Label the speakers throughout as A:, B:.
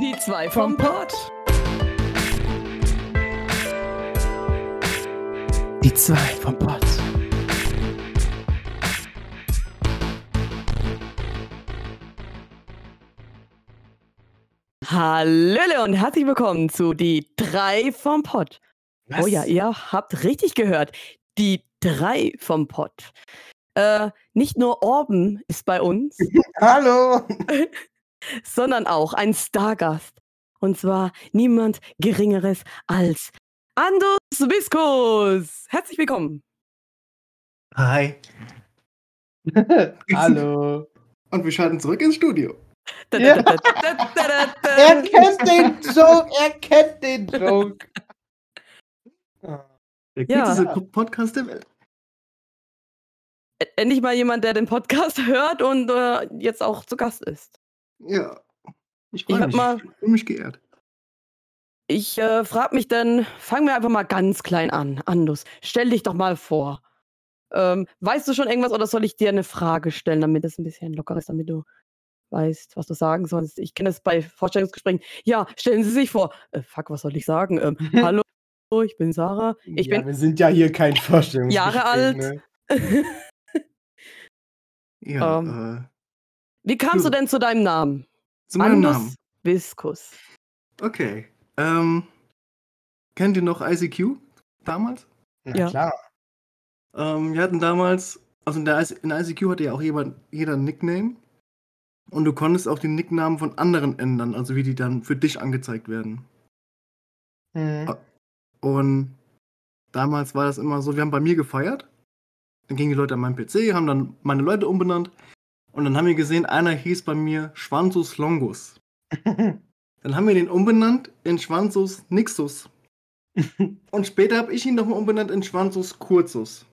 A: Die zwei vom Pott.
B: Die zwei vom Pott.
A: Hallöle und herzlich willkommen zu Die drei vom Pott. Oh ja, ihr habt richtig gehört. Die drei vom Pott. Äh, nicht nur Orben ist bei uns,
B: Hallo.
A: sondern auch ein Stargast. Und zwar niemand Geringeres als Andus Viskus. Herzlich willkommen.
C: Hi.
B: Hallo.
C: Und wir schalten zurück ins Studio.
B: Ja. Er kennt den Joke. Er kennt den Joke.
C: Der
A: Ja.
C: kürzeste Po- Podcast der Welt.
A: Endlich mal jemand, der den Podcast hört und äh, jetzt auch zu Gast ist.
C: Ja. Ich freue mich.
A: mal-
C: Ich mich geehrt.
A: Ich äh, frage mich dann, fangen wir einfach mal ganz klein an. Andus, stell dich doch mal vor. Ähm, weißt du schon irgendwas oder soll ich dir eine Frage stellen, damit es ein bisschen locker ist, damit du weißt, was du sagen sollst? Ich kenne es bei Vorstellungsgesprächen. Ja, stellen Sie sich vor. Äh, fuck, was soll ich sagen? Ähm, hallo, ich bin Sarah. Ich
B: ja,
A: bin
B: wir sind ja hier kein Vorstellungsgespräch.
A: Jahre alt.
B: Ne?
C: Ja.
A: Ähm. Wie kamst du
C: Du.
A: denn zu deinem Namen?
C: zu meinem
A: Andus
C: Namen.
A: Viskus.
C: Okay. Ähm, kennt ihr noch ICQ damals?
B: Na
A: Ja.
B: klar.
C: Ähm, wir hatten damals, also in, der, in ICQ hatte ja auch jemand, jeder einen Nickname. Und du konntest auch die Nicknamen von anderen ändern, also wie die dann für dich angezeigt werden.
B: Mhm.
C: Und damals war das immer so, wir haben bei mir gefeiert. Dann gingen die Leute an meinen PC, haben dann meine Leute umbenannt. Und dann haben wir gesehen, einer hieß bei mir Schwanzus Longus. Dann haben wir den umbenannt in Schwanzus Nixus. Und später habe ich ihn nochmal umbenannt in Schwanzus Kurzus.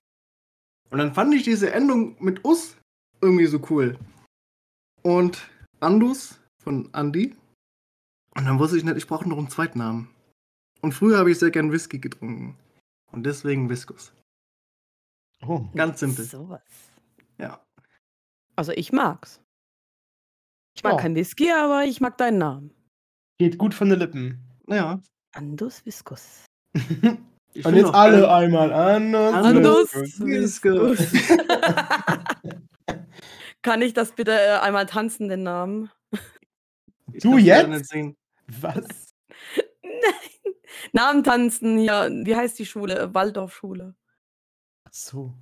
C: Und dann fand ich diese Endung mit Us irgendwie so cool. Und Andus von Andy. Und dann wusste ich nicht, ich brauche noch einen Zweitnamen. Und früher habe ich sehr gern Whisky getrunken. Und deswegen Viskus.
B: oh.
C: Ganz simpel.
A: Sowas.
C: Ja.
A: Also ich mag's. Ich mag
B: Ja.
A: kein Whisky, aber ich mag deinen Namen.
B: Geht gut von den Lippen.
C: Ja.
A: Andus Viskus.
C: Ich
B: Und jetzt alle
C: geil-
B: einmal anders.
A: Andus
C: Viskus.
A: Kann ich das bitte äh, einmal tanzen, den Namen?
C: Ich
B: Du jetzt? Was?
A: Nein. Namen tanzen, ja. Wie heißt die Schule? Äh, Waldorfschule.
B: Ach so.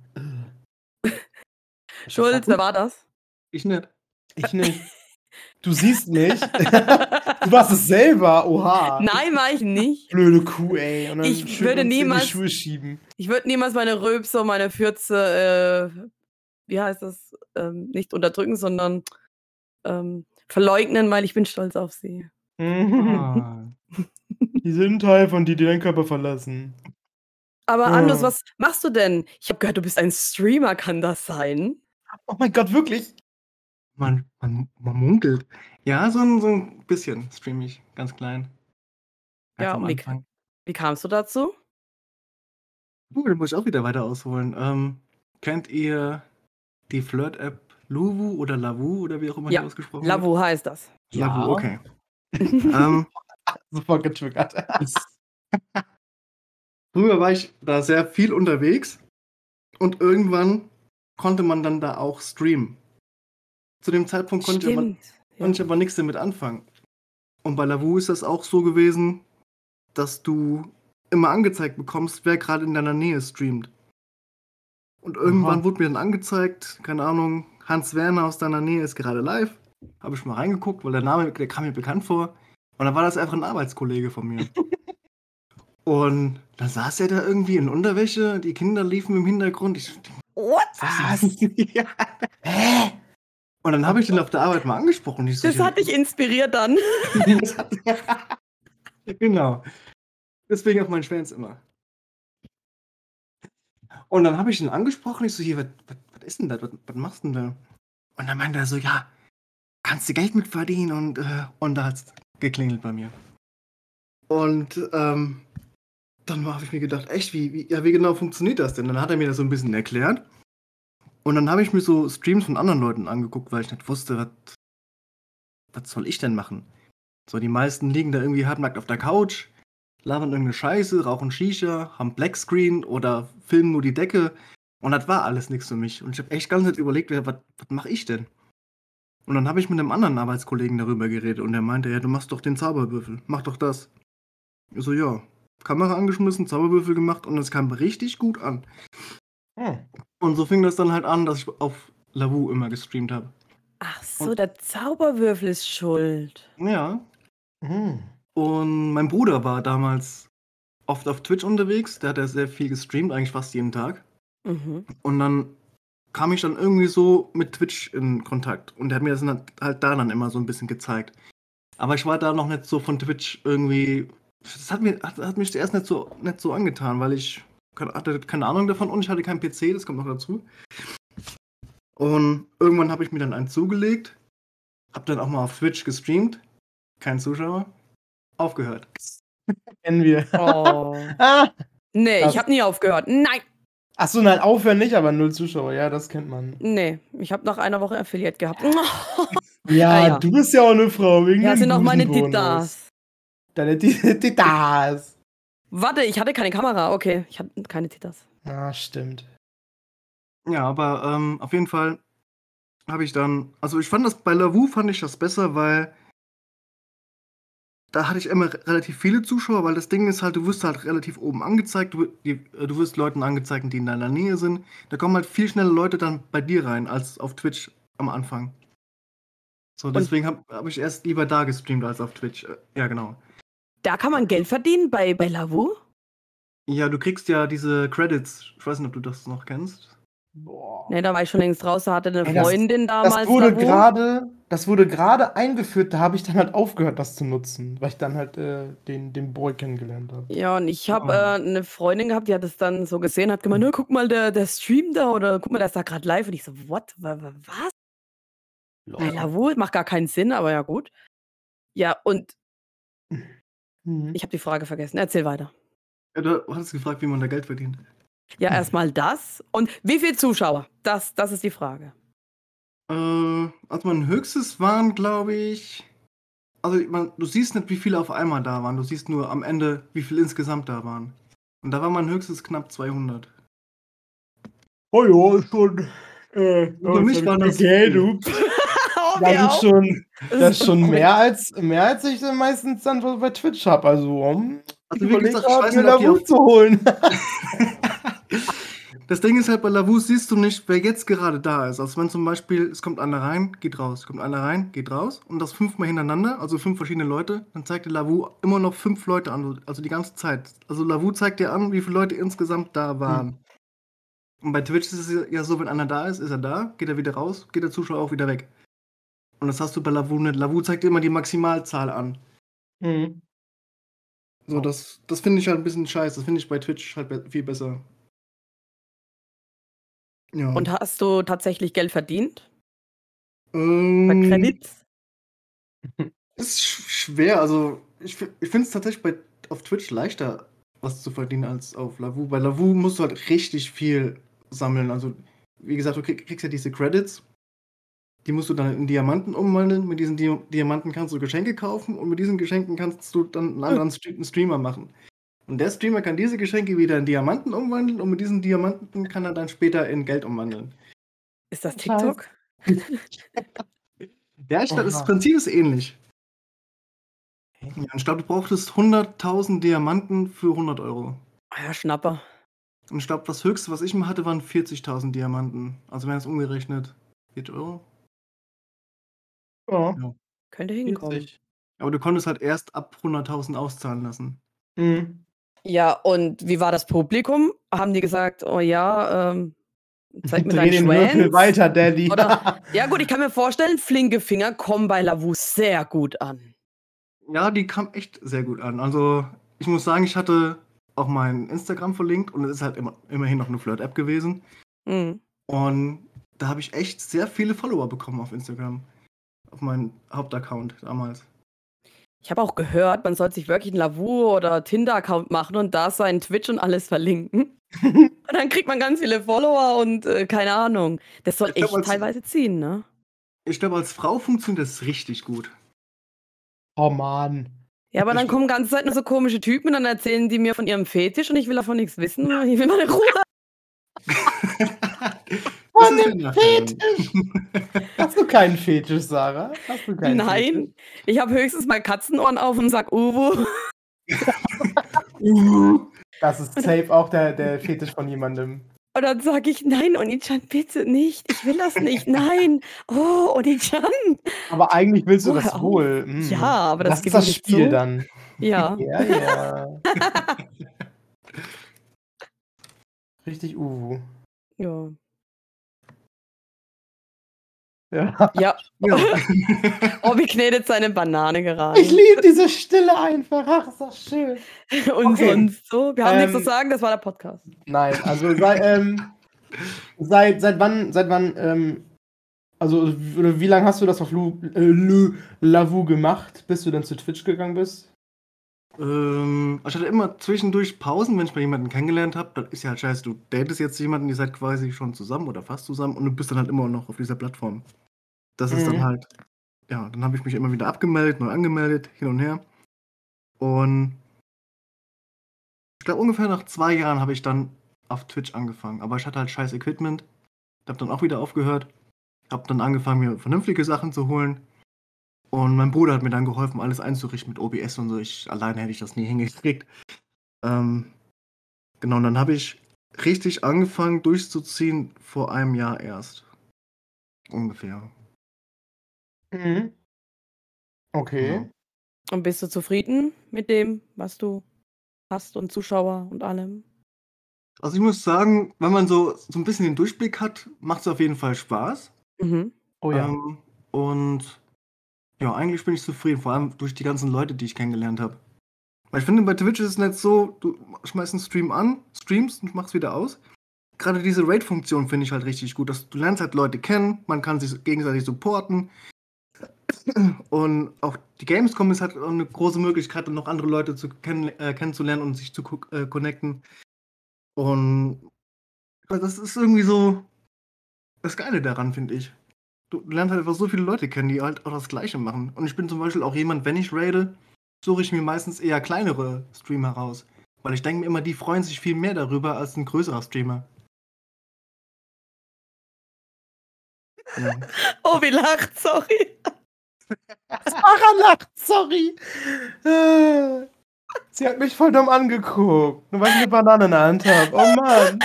A: Schuld, wer war das?
C: Ich nicht.
B: Ich nicht. Du siehst mich. du warst es selber. Oha.
A: Nein, war ich nicht.
B: Blöde Kuh, ey.
A: Ich würde niemals-
B: die Schuhe schieben.
A: Ich würde niemals meine Röpse und meine Fürze, äh, wie heißt das, ähm, nicht unterdrücken, sondern ähm, verleugnen, weil ich bin stolz auf sie.
C: Ah.
B: Die sind Teil von dir, die deinen Körper verlassen.
A: Aber
B: Oh.
A: Andus, was machst du denn? Ich habe gehört, du bist ein Streamer, kann das sein?
B: Oh mein Gott, wirklich?
C: Man, man, man munkelt. Ja, so ein, so ein bisschen stream ich. Ganz klein. Ganz
A: Ja,
C: am
A: und wie-
C: Anfang.
A: Wie kamst du dazu?
C: Uh, da muss ich auch wieder weiter ausholen. Ähm, kennt ihr die Flirt-App Luvu oder Lavu oder wie auch immer
A: Ja,
C: die ausgesprochen wird?
A: Lavu heißt das.
C: Lavu, okay. ähm,
B: Super getriggert.
C: Früher war ich da sehr viel unterwegs und irgendwann konnte man dann da auch streamen. Zu dem Zeitpunkt konnte ich, aber, konnte ich aber nichts damit anfangen. Und bei Lavu ist das auch so gewesen, dass du immer angezeigt bekommst, wer gerade in deiner Nähe streamt. Und irgendwann
B: Aha.
C: wurde mir dann angezeigt, keine Ahnung, Hans Werner aus deiner Nähe ist gerade live. Habe ich mal reingeguckt, weil der Name, der kam mir bekannt vor. Und dann war das einfach ein Arbeitskollege von mir. Und dann saß er da irgendwie in Unterwäsche, die Kinder liefen im Hintergrund. Ich,
A: What?
C: was? ja. Hä? Und dann habe ich den auf der Arbeit mal angesprochen. So,
A: Das hat dich inspiriert dann.
C: hat, genau. Deswegen auf meinen Schwänz immer. Und dann habe ich ihn angesprochen. Ich so, hier, was ist denn das? Was, was machst du denn da? Und dann meinte er so, ja, kannst du Geld mit verdienen? Und, äh, und da hat es geklingelt bei mir. Und ähm, dann habe ich mir gedacht, echt, wie, wie, ja, wie genau funktioniert das denn? Dann hat er mir das so ein bisschen erklärt. Und dann habe ich mir so Streams von anderen Leuten angeguckt, weil ich nicht wusste, was, was soll ich denn machen? So, die meisten liegen da irgendwie halbnackt auf der Couch, labern irgendeine Scheiße, rauchen Shisha, haben Blackscreen oder filmen nur die Decke. Und das war alles nichts für mich. Und ich habe echt ganz Zeit überlegt, was, was mache ich denn? Und dann habe ich mit einem anderen Arbeitskollegen darüber geredet und der meinte, ja, du machst doch den Zauberwürfel, mach doch das. Ich so, ja, Kamera angeschmissen, Zauberwürfel gemacht und es kam richtig gut an.
B: Hm.
C: Und so fing das dann halt an, dass ich auf Lavu immer gestreamt habe.
A: Ach so, der Zauberwürfel ist schuld.
C: Ja.
B: Hm.
C: Und mein Bruder war damals oft auf Twitch unterwegs. Der hat ja sehr viel gestreamt, eigentlich fast jeden Tag.
A: Mhm.
C: Und dann kam ich dann irgendwie so mit Twitch in Kontakt. Und der hat mir das dann halt da dann immer so ein bisschen gezeigt. Aber ich war da noch nicht so von Twitch irgendwie. Das hat, mir, hat, hat mich zuerst nicht so, nicht so angetan, weil ich hatte keine Ahnung davon und ich hatte keinen PC, das kommt noch dazu. Und irgendwann habe ich mir dann einen zugelegt, hab dann auch mal auf Twitch gestreamt, kein Zuschauer, aufgehört.
B: Kennen wir.
A: Oh.
B: Ah.
A: Nee,
B: Das-
A: ich habe nie aufgehört. Nein.
B: Achso, nein, aufhören nicht, aber null Zuschauer. Ja, das kennt man.
A: Nee, ich habe nach einer Woche Affiliate gehabt.
B: Ja,
A: Ah, ja.
B: du bist ja auch eine Frau. Wegen
A: Ja, sind auch meine. Titas.
B: Deine Ti- Titas.
A: Warte, ich hatte keine Kamera. Okay, ich hatte keine Titas.
B: Ah, stimmt.
C: Ja, aber ähm, auf jeden Fall habe ich dann, also ich fand das bei Lavu fand ich das besser, weil da hatte ich immer re- relativ viele Zuschauer, weil das Ding ist halt, du wirst halt relativ oben angezeigt, du, die, du wirst Leuten angezeigt, die in deiner Nähe sind. Da kommen halt viel schneller Leute dann bei dir rein, als auf Twitch am Anfang. So, deswegen habe hab ich erst lieber da gestreamt als auf Twitch. Äh, Ja, genau.
A: Da kann man Geld verdienen bei, bei Lavu?
C: Ja, du kriegst ja diese Credits. Ich weiß nicht, ob du das noch kennst.
B: Boah.
A: Nee, da war ich schon längst raus. Da hatte eine
B: Ey, das-
A: Freundin damals.
B: Das wurde gerade, das wurde gerade eingeführt, da habe ich dann halt aufgehört, das zu nutzen, weil ich dann halt äh, den, den Boy kennengelernt habe.
A: Ja, und ich habe
B: Oh.
A: äh, eine Freundin gehabt, die hat es dann so gesehen, hat gemeint, "Na, guck mal, der, der Stream da oder guck mal, der ist da gerade live. Und ich so, what? Wa- wa- Was? Bei Lavu? Macht gar keinen Sinn, aber ja gut. Ja, und
B: Mhm.
A: ich habe die Frage vergessen. Erzähl weiter.
C: Ja, du hattest gefragt, wie man da Geld verdient.
A: Ja, erstmal das. Und wie viele Zuschauer? Das, das ist die Frage.
C: Äh, also mein höchstes waren, glaube ich. Also man, du siehst nicht, wie viele auf einmal da waren. Du siehst nur am Ende, wie viele insgesamt da waren. Und da war mein höchstes knapp 200.
B: Oh ja, ist schon. Äh,
C: Für mich war das
B: Das ist
A: auch.
B: schon, das ist schon mehr als, mehr als ich dann meistens dann so bei Twitch habe. Also, um
C: Also
B: überlegt habe, mir Lavu zu holen.
C: Das Ding ist halt, bei Lavu siehst du nicht, wer jetzt gerade da ist. Also wenn zum Beispiel, es kommt einer rein, geht raus, kommt einer rein, geht raus und das fünfmal hintereinander, also fünf verschiedene Leute, dann zeigt dir Lavu immer noch fünf Leute an, also die ganze Zeit. Also Lavu zeigt dir an, wie viele Leute insgesamt da waren. Und bei Twitch ist es ja so, wenn einer da ist, ist er da, geht er wieder raus, geht der Zuschauer auch wieder weg. Und das hast du bei Lavu nicht. Lavu zeigt immer die Maximalzahl an.
B: Mhm.
C: So, das, das finde ich halt ein bisschen scheiße. Das finde ich bei Twitch halt be viel besser. Ja.
A: Und hast du tatsächlich Geld verdient? Bei
C: ähm,
A: Credits?
C: Ist sch schwer, also ich, ich finde es tatsächlich bei, auf Twitch leichter, was zu verdienen als auf Lavu. Bei Lavu musst du halt richtig viel sammeln. Also, wie gesagt, du krieg, kriegst ja diese Credits. Die musst du dann in Diamanten umwandeln. Mit diesen Di Diamanten kannst du Geschenke kaufen und mit diesen Geschenken kannst du dann einen anderen einen Streamer machen. Und der Streamer kann diese Geschenke wieder in Diamanten umwandeln und mit diesen Diamanten kann er dann später in Geld umwandeln.
A: Ist das. TikTok?
C: Ja, ich glaube, das. Prinzip ist ähnlich. Ja, ich glaube, du brauchtest 100.000 Diamanten für 100 Euro.
A: Ah Ja, Schnapper.
C: Und ich glaube, das höchste, was ich mal hatte, waren 40.000 Diamanten. Also wären es umgerechnet 40 Euro.
B: Ja,
A: Könnte hinkommen.
B: witzig.
C: Aber du konntest halt erst ab 100.000 auszahlen lassen.
B: Mhm.
A: Ja, und wie war das Publikum? Haben die gesagt, oh ja, ähm, zeig mir deinen Schwanz?
B: weiter, Daddy.
A: Oder- Ja gut, ich kann mir vorstellen, flinke Finger kommen bei Lavu sehr gut an.
C: Ja, die kam echt sehr gut an. Also, ich muss sagen, ich hatte auch mein Instagram verlinkt und es ist halt immer, immerhin noch eine Flirt-App gewesen.
A: Mhm.
C: Und da habe ich echt sehr viele Follower bekommen auf Instagram. Auf meinen Hauptaccount damals.
A: Ich habe auch gehört, man soll sich wirklich einen Lavu oder Tinder-Account machen und da seinen Twitch und alles verlinken. und dann kriegt man ganz viele Follower und äh, keine Ahnung. Das soll
C: Ich glaub,
A: echt
C: als-
A: teilweise ziehen, ne?
C: Ich glaube, als Frau funktioniert das richtig gut.
B: Oh Mann.
A: Ja, aber dann
B: Ich-
A: kommen ganze Zeit nur so komische Typen und dann erzählen die mir von ihrem Fetisch und ich will davon nichts wissen. Ich will meine Ruhe.
B: Von dem? Fetisch. Hast du keinen Fetisch, Sarah? Hast du keinen
A: Nein, ich habe höchstens mal Katzenohren auf und sag Uwu.
B: Das ist safe auch der, der Fetisch von jemandem.
A: Und dann sage ich, nein, Onichan, bitte nicht. Ich will das nicht. Nein. Oh, Onichan.
B: Aber eigentlich willst du
A: Oh,
B: das wohl. Hm.
A: Ja, aber das
B: das ist das Spiel
A: zu.
B: dann.
A: Ja.
B: Ja, ja. Richtig Uwu.
A: Ja.
B: Ja.
A: Ja.
C: Ja.
A: Obi knetet seine Banane gerade.
B: Ich liebe diese Stille einfach. Ach, ist das schön.
A: Und
B: Okay.
A: sonst so. Wir haben nichts
B: Ähm,
A: zu sagen, das war der Podcast.
B: Nein, also seit, ähm, seit, seit wann, seit wann, ähm, also wie lange hast du das auf Lu, äh, Lavu gemacht, bis du dann zu Twitch gegangen bist?
C: ähm, ich hatte immer zwischendurch Pausen, wenn ich mal jemanden kennengelernt habe. Dann ist ja halt scheiße, du datest jetzt jemanden, ihr seid quasi schon zusammen oder fast zusammen und du bist dann halt immer noch auf dieser Plattform. Das ist
B: Mhm.
C: dann halt, ja, dann habe ich mich immer wieder abgemeldet, neu angemeldet, hin und her. Und ich glaube, ungefähr nach zwei Jahren habe ich dann auf Twitch angefangen. Aber ich hatte halt scheiß Equipment. Habe dann auch wieder aufgehört. Habe dann angefangen, mir vernünftige Sachen zu holen. Und mein Bruder hat mir dann geholfen, alles einzurichten mit OBS und so. Ich alleine hätte ich das nie hingekriegt. Ähm, genau, und dann habe ich richtig angefangen durchzuziehen vor einem Jahr erst. Ungefähr.
B: Mhm. Okay.
C: Ja.
A: Und bist du zufrieden mit dem, was du hast und Zuschauer und allem?
C: Also ich muss sagen, wenn man so, so ein bisschen den Durchblick hat, macht es auf jeden Fall Spaß.
A: Mhm.
B: Oh ja.
C: Ähm, und ja, eigentlich bin ich zufrieden, vor allem durch die ganzen Leute, die ich kennengelernt habe. Weil ich finde, bei Twitch ist es nicht so, du schmeißt einen Stream an, streamst und machst wieder aus. Gerade diese Raid-Funktion finde ich halt richtig gut, dass du lernst halt Leute kennen, man kann sich gegenseitig supporten. Und auch die Gamescom ist halt eine große Möglichkeit, um noch andere Leute zu kenn äh, kennenzulernen und sich zu äh, connecten. Und das ist irgendwie so das Geile daran, finde ich. Du lernst halt einfach so viele Leute kennen, die halt auch das Gleiche machen. Und ich bin zum Beispiel auch jemand, wenn ich raide, suche ich mir meistens eher kleinere Streamer raus. Weil ich denke mir immer, die freuen sich viel mehr darüber als ein größerer Streamer. Ja.
A: Obi lacht, sorry.
B: Sarah lacht, sorry. Sie hat mich voll dumm angeguckt, nur weil ich eine Banane in der Hand habe. Oh Mann.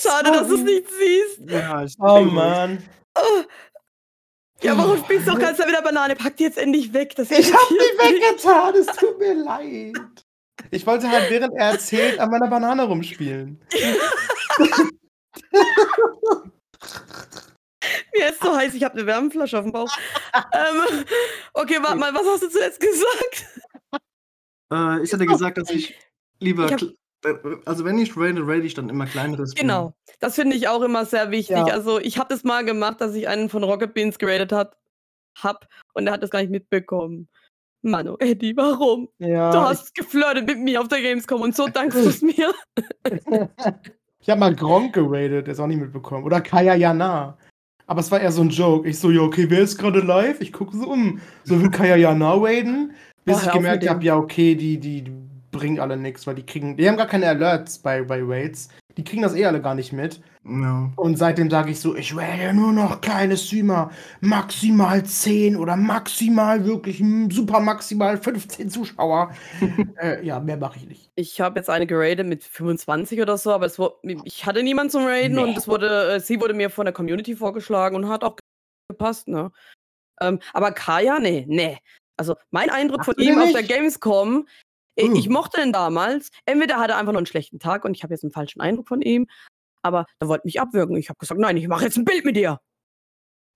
A: Schade, dass du es nicht siehst.
C: ja, ich
B: Oh Mann.
A: Ja, warum spielst du doch ganz wieder Banane? Pack die jetzt endlich weg. Das
B: Ich hab die weggetan, es tut mir leid. Ich wollte halt, während er erzählt, an meiner Banane rumspielen.
A: Mir ist so heiß, ich habe eine Wärmflasche auf dem Bauch. ähm, okay, warte mal, was hast du zuletzt gesagt?
C: Äh, ich hatte gesagt, dass ich lieber.
A: Ich hab-
C: kle- also, wenn ich raide, raide ich dann immer kleinere Streamer.
A: Genau, das finde ich auch immer sehr wichtig.
B: Ja.
A: Also ich habe das mal gemacht, dass ich einen von Rocket Beans geradet hat, hab und er hat das gar nicht mitbekommen. Mano, Eddie, warum?
B: Ja,
A: Du hast geflirtet mit mir auf der Gamescom und so dankst du es mir.
B: Ich habe mal Gronk geradet, der ist auch nicht mitbekommen. Oder Kaya Jana. Aber es war eher so ein Joke. Ich so, ja, okay, wer ist gerade live? Ich gucke so um. So will Kaya Jana raiden. Bis
A: Oh,
B: ich gemerkt habe, ja, okay, die, die, die bringen alle nichts, weil die kriegen. Die haben gar keine Alerts bei, bei Raids. Die kriegen das eh alle gar nicht mit. Und seitdem sage ich so, ich werde nur noch kleine Streamer, maximal 10 oder maximal wirklich super maximal 15 Zuschauer. äh, ja, mehr mache ich nicht.
A: Ich habe jetzt eine geradet mit 25 oder so, aber es wurde, ich hatte niemanden zum Raiden
B: Nee.
A: und es wurde, äh, sie wurde mir von der Community vorgeschlagen und hat auch gepasst, ne? Ähm, aber Kaya, nee, nee. Also mein Eindruck von
B: Hast du den
A: ihm auf der? Gamescom,
B: Uh.
A: ich mochte den damals. Entweder hat er einfach nur einen schlechten Tag und ich habe jetzt einen falschen Eindruck von ihm, aber er wollte mich abwürgen. Ich habe gesagt, nein, ich mache jetzt ein Bild mit dir.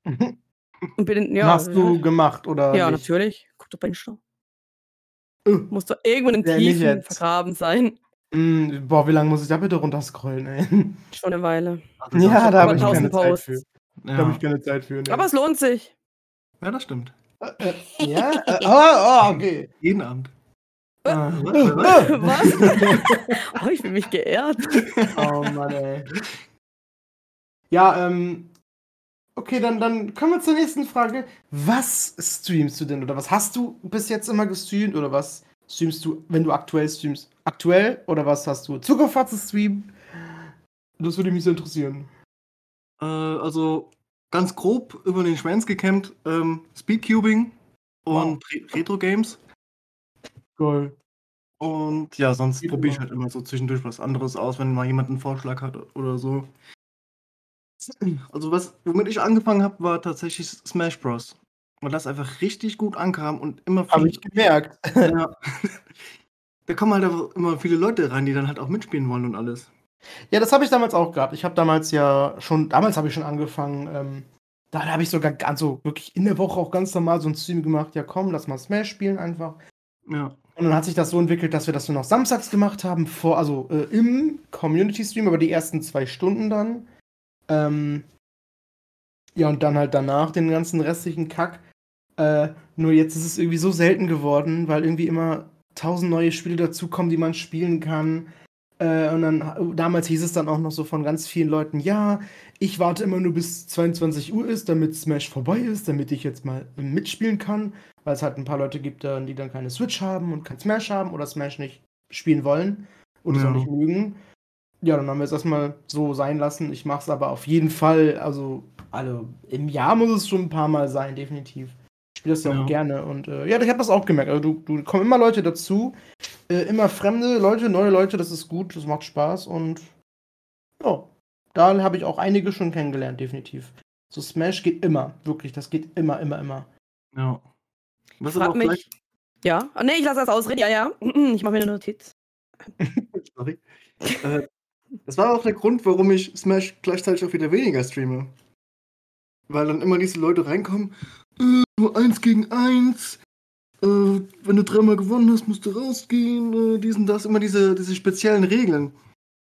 A: Und bin, ja,
B: Hast du gemacht oder
A: ja,
B: nicht?
A: natürlich. Guck doch bei Insta.
B: Uh.
A: Muss doch irgendwo in den Tiefen vergraben sein.
B: Mm, boah, wie lange muss ich da bitte runterscrollen, ey?
A: Schon eine Weile.
C: Also,
B: Ja, da habe ich
A: 1000
B: keine Zeit für. Da
C: ja.
B: habe ich keine Zeit für. Ne.
A: Aber es lohnt sich.
C: ja, das stimmt.
B: äh, ja, äh, oh, oh, okay.
C: Jeden Abend.
B: Ah.
A: Was? oh, ich fühle mich geehrt.
B: oh Mann, ey. Ja, ähm, Okay, dann, dann kommen wir zur nächsten Frage. Was streamst du denn? Oder was hast du bis jetzt immer gestreamt? Oder was streamst du, wenn du aktuell streamst? Aktuell? Oder was hast du Zukunft zu streamen? Das würde mich so interessieren.
C: Äh, also ganz grob über den Schwanz gekämmt, ähm, Speedcubing und Re Retro Games.
B: Geil.
C: Und ja, sonst
B: Geht
C: probiere ich
B: immer.
C: halt immer so zwischendurch was anderes aus, wenn mal jemand einen Vorschlag hat oder so. Also was, womit ich angefangen habe, war tatsächlich Smash Bros. Weil das einfach richtig gut ankam und immer
B: Habe
C: viele,
B: ich gemerkt.
C: ja, da kommen halt auch immer viele Leute rein, die dann halt auch mitspielen wollen und alles.
B: Ja, das habe ich damals auch gehabt. Ich habe damals ja schon, damals habe ich schon angefangen, ähm, da habe ich sogar ganz so wirklich in der Woche auch ganz normal so ein Stream gemacht. Ja, komm, lass mal Smash spielen einfach.
C: Ja,
B: Und dann hat sich das so entwickelt, dass wir das nur noch samstags gemacht haben, vor, also äh, im Community-Stream, aber die ersten zwei Stunden dann. Ähm, ja, und dann halt danach den ganzen restlichen Kack. Äh, nur jetzt ist es irgendwie so selten geworden, weil irgendwie immer tausend neue Spiele dazukommen, die man spielen kann. Äh, und dann, damals hieß es dann auch noch so von ganz vielen Leuten, ja, ich warte immer nur bis 22 Uhr ist, damit Smash vorbei ist, damit ich jetzt mal mitspielen kann, weil es halt ein paar Leute gibt, die dann keine Switch haben und kein Smash haben oder Smash nicht spielen wollen oder es
C: Ja.
B: auch nicht mögen. Ja, dann haben wir es erstmal so sein lassen. Ich mache es aber auf jeden Fall, also alle, im Jahr muss es schon ein paar Mal sein, definitiv. Ich spiele das ja,
C: Ja.
B: auch gerne und äh, ja, ich habe das auch gemerkt. Also du, du kommen immer Leute dazu, äh, immer fremde Leute, neue Leute, das ist gut, das macht Spaß und ja, da habe ich auch einige schon kennengelernt, definitiv. So Smash geht immer, wirklich, das geht immer, immer, immer.
C: ja. Was
A: Frag
C: auch
A: mich.
C: vielleicht,
A: Ja? Ah, nee, ich lasse das ausreden. Ja, ja. Ich mache mir eine Notiz.
C: sorry, äh, das war auch der Grund, warum ich Smash gleichzeitig auch wieder weniger streame. Weil dann immer diese Leute reinkommen, äh, nur eins gegen eins, äh, wenn du dreimal gewonnen hast, musst du rausgehen, äh, dies und das, immer diese, diese speziellen Regeln.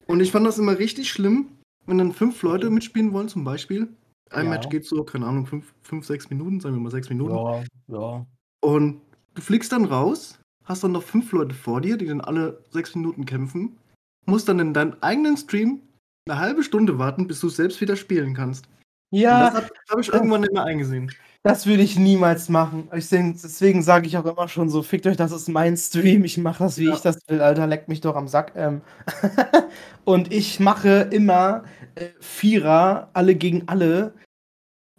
C: Und ich fand das immer richtig schlimm, wenn dann fünf Leute mitspielen wollen, zum Beispiel. Ein
B: Ja.
C: Match geht so, keine Ahnung, fünf, fünf, sechs Minuten, sagen wir mal sechs Minuten.
B: Ja, ja.
C: Und du fliegst dann raus, hast dann noch fünf Leute vor dir, die dann alle sechs Minuten kämpfen, musst dann in deinem eigenen Stream eine halbe Stunde warten, bis du selbst wieder spielen kannst. Und
B: Ja,
C: das habe ich
B: das-
C: irgendwann nicht mehr eingesehen.
B: Das würde ich niemals machen. Ich deswegen sage ich auch immer schon so, fickt euch, das ist mein Stream, ich mache das, wie
C: Ja.
B: ich das will, Alter, leckt mich doch am Sack. Ähm. und ich mache immer äh, Vierer, alle gegen alle.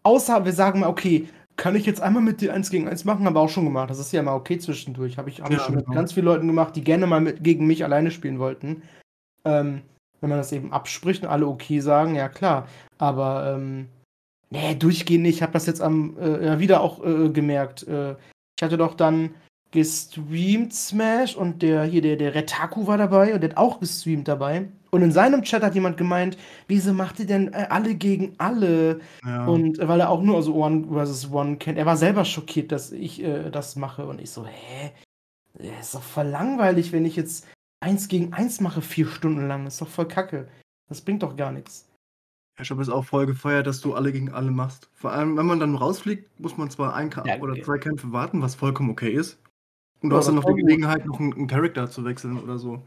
B: Außer wir sagen mal, okay, kann ich jetzt einmal mit dir eins gegen eins machen, haben wir auch schon gemacht. Das ist ja mal okay zwischendurch. Habe ich, hab ich
C: Ja,
B: schon mit
C: genau.
B: ganz vielen Leuten gemacht, die gerne mal mit, gegen mich alleine spielen wollten. Ähm, wenn man das eben abspricht und alle okay sagen, ja klar. Aber ähm, Nee, durchgehend nicht. Ich habe das jetzt am äh, ja, wieder auch äh, gemerkt. Äh, ich hatte doch dann gestreamt Smash und der hier, der, der Retaku war dabei und der hat auch gestreamt dabei. Und in seinem Chat hat jemand gemeint, wieso macht ihr denn äh, alle gegen alle?
C: Ja.
B: Und äh, weil er auch nur also One versus One kennt. Er war selber schockiert, dass ich äh, das mache. Und ich so, hä? Ja, Ist doch voll langweilig, wenn ich jetzt eins gegen eins mache, vier Stunden lang. Ist doch voll kacke. Das bringt doch gar nichts.
C: Ich habe es auch voll gefeiert, dass du alle gegen alle machst. Vor allem, wenn man dann rausfliegt, muss man zwar ein Ka
B: Ja,
C: oder
B: okay.
C: zwei Kämpfe warten, was vollkommen okay ist. Und du
B: Ja,
C: hast dann noch die. Gelegenheit, noch einen, einen Charakter zu wechseln oder so.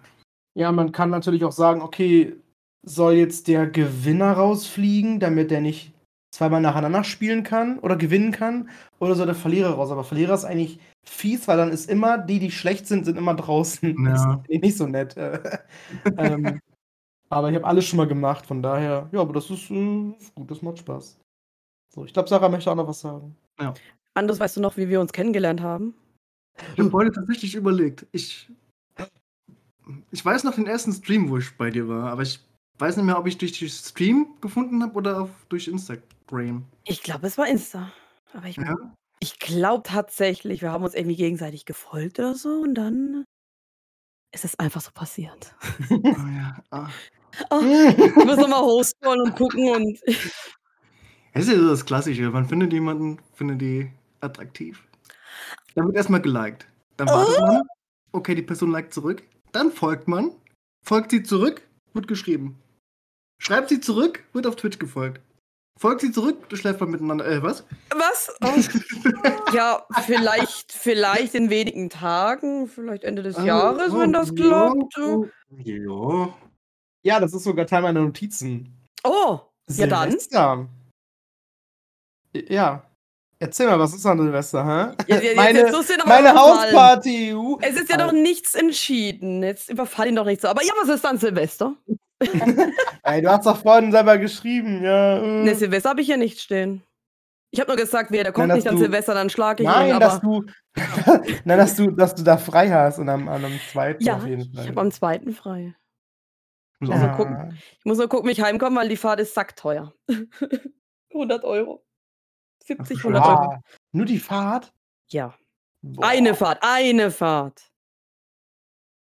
B: Ja, man kann natürlich auch sagen, okay, soll jetzt der Gewinner rausfliegen, damit der nicht zweimal nacheinander spielen kann oder gewinnen kann, oder soll der Verlierer raus? Aber Verlierer ist eigentlich fies, weil dann ist immer, die, die schlecht sind, sind immer draußen.
C: Ja.
B: Das ist nicht so nett. äh. ähm, aber ich habe alles schon mal gemacht, von daher, ja, aber das ist, äh, ist gut, das macht Spaß. So, ich glaube, Sarah möchte auch noch was sagen.
A: Anders, weißt du noch, wie wir uns kennengelernt haben?
C: Ich habe heute tatsächlich überlegt. Ich, ich weiß noch den ersten Stream, wo ich bei dir war, aber ich weiß nicht mehr, ob ich durch den Stream gefunden habe oder auf, durch Instagram.
A: Ich glaube, es war Insta. Aber ich,
C: Ja?
A: ich glaube tatsächlich, wir haben uns irgendwie gegenseitig gefolgt oder so und dann ist es einfach so passiert.
C: Oh, ja. Ah.
A: Oh, ich muss nochmal hochscrollen und gucken und
C: Das ist ja so das Klassische. Man findet jemanden, findet die attraktiv. Dann wird erstmal geliked. Dann wartet man. Okay, die Person liked zurück. Dann folgt man. Folgt sie zurück, wird geschrieben. Schreibt sie zurück, wird auf Twitch gefolgt. Folgt sie zurück, schläft man miteinander. Äh, was?
A: was? Oh, ja, vielleicht, vielleicht in wenigen Tagen, vielleicht Ende des Jahres, wenn das klappt.
C: Ja. ja.
B: Ja, das ist sogar Teil meiner Notizen.
A: Oh, ja dann.
B: Silvester. Ja. Erzähl mal, was ist an Silvester, hä?
A: Jetzt- jetzt-
B: meine meine. Hausparty. Uh.
A: Es ist ja noch nichts entschieden. Jetzt überfall ihn doch nicht so. Aber ja, was ist dann Silvester?
B: Ey, du hast doch vorhin selber geschrieben, ja. äh.
A: Ne, Silvester habe ich hier nicht stehen. Ich habe nur gesagt, wer der kommt
B: Nein,
A: nicht an
B: du-
A: Silvester, dann schlage ich ihn.
B: Nein, dass du, nein, dass du, dass du da frei hast und am, an einem zweiten
A: ja,
B: auf jeden
A: ich
B: Fall.
A: habe am zweiten frei.
C: Muss auch
A: Also
C: noch
A: gucken. Ich muss nur gucken, wie ich heimkomme, weil die Fahrt ist sackteuer. 100 Euro. 70,
C: Ach,
A: 100 Euro.
B: Ah, nur die Fahrt?
A: Ja.
B: Boah.
A: Eine Fahrt, eine Fahrt.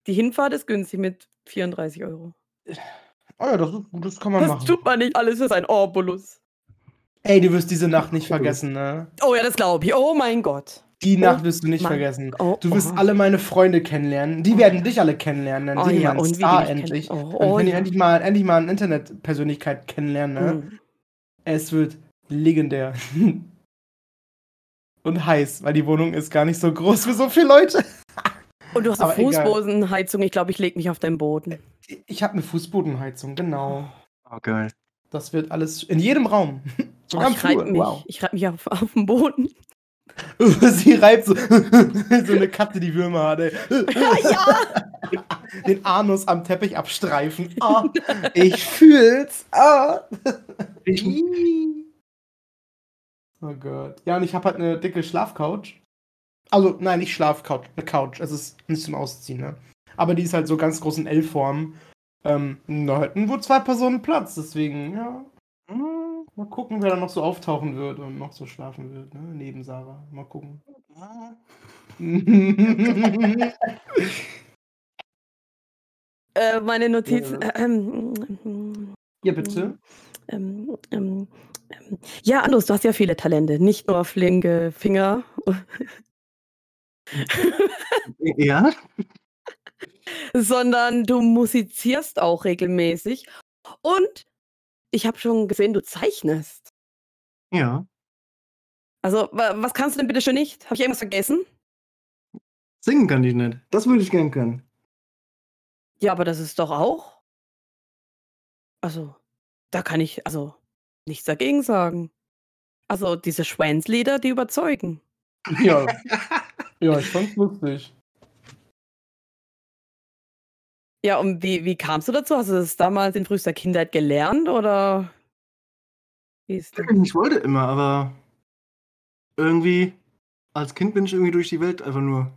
A: Die Hinfahrt ist günstig mit 34 Euro.
B: Oh ja, das, ist, gut, das kann man
A: Das
B: machen.
A: tut man nicht alles für sein Orbulus.
B: Ey, du wirst diese Nacht nicht vergessen, ne?
A: Oh ja, das glaube ich. Oh mein Gott.
B: Die
A: Oh
B: Nacht wirst du nicht
A: Mann.
B: vergessen.
A: Oh,
B: Du wirst
A: oh.
B: alle meine Freunde kennenlernen. Die werden dich alle kennenlernen. Dann
A: Oh
B: sind die
A: ja,
B: mal ein
A: und wie die
B: Star
A: mich kennen.
B: endlich.
A: Oh,
B: Dann
A: oh ja.
B: endlich mal, endlich mal eine Internetpersönlichkeit kennenlernen, ne?
A: Hm.
B: Es wird legendär. Und heiß, weil die Wohnung ist gar nicht so groß für so viele Leute.
A: Und du hast eine
B: Aber.
A: Fußbodenheizung. Ich glaube, ich lege mich auf deinen Boden.
B: Ich habe eine Fußbodenheizung, genau.
C: Oh, geil.
B: Das wird alles in jedem Raum.
A: Oh, ich reibe mich.
B: Wow.
A: Ich reibe mich auf, auf den Boden.
B: Sie reibt so, so eine Katze, die Würmer hat. Ey.
A: ja!
B: Den Anus am Teppich abstreifen. Ah, ich fühl's. Ah. Oh Gott. Ja, und ich habe halt eine dicke Schlafcouch. Also, nein, nicht Schlafcouch, eine Couch. Es ist nicht zum Ausziehen, ne? Aber die ist halt so ganz groß in L-Form. Ähm, da hätten wohl zwei Personen Platz, deswegen, ja. Hm, Mal gucken, wer da noch so auftauchen wird und noch so schlafen wird, ne? Neben Sarah. Mal gucken.
A: Äh, meine Notizen.
B: Ja.
A: Äh, ähm,
B: ja, bitte.
A: ähm, ähm, ähm, ja, Andus, du hast ja viele Talente. Nicht nur flinke Finger.
C: Ja?
A: sondern du musizierst auch regelmäßig. Und ich habe schon gesehen, du zeichnest.
C: Ja.
A: Also, wa- was kannst du denn bitte schon nicht? Habe ich irgendwas vergessen?
C: Singen kann ich nicht. Das würde ich gern können.
A: Ja, aber das ist doch auch. Also, da kann ich also nichts dagegen sagen. Also, diese Schwänzlieder, die überzeugen.
B: Ja. ja, ich fand's lustig.
A: Ja, und wie, wie kamst du dazu? Hast du das damals in frühester Kindheit gelernt oder wie ist das?
C: Ich wollte immer, aber irgendwie als Kind bin ich irgendwie durch die Welt einfach nur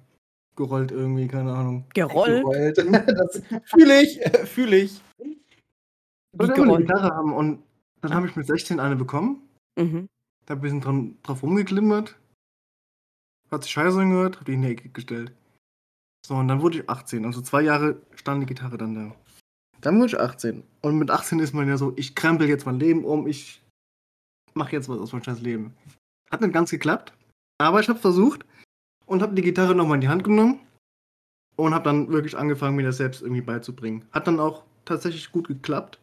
C: gerollt irgendwie, keine Ahnung.
A: Gerollt?
B: Gerollt. Das fühle ich, fühle ich.
C: Ich wollte eine? Gitarre haben und dann habe ich mit 16 eine bekommen.
A: Mhm.
C: Da ein bisschen dran, drauf rumgeklimmert. Hat sich scheiße angehört, hab die in die Ecke gestellt. So, und dann wurde ich 18. Also zwei Jahre stand die Gitarre dann da. Dann wurde ich 18. Und mit 18 ist man ja so, ich krempel jetzt mein Leben um, ich mache jetzt was aus meinem scheiß Leben. Hat nicht ganz geklappt, aber ich habe versucht und habe die Gitarre nochmal in die Hand genommen und habe dann wirklich angefangen, mir das selbst irgendwie beizubringen. Hat dann auch tatsächlich gut geklappt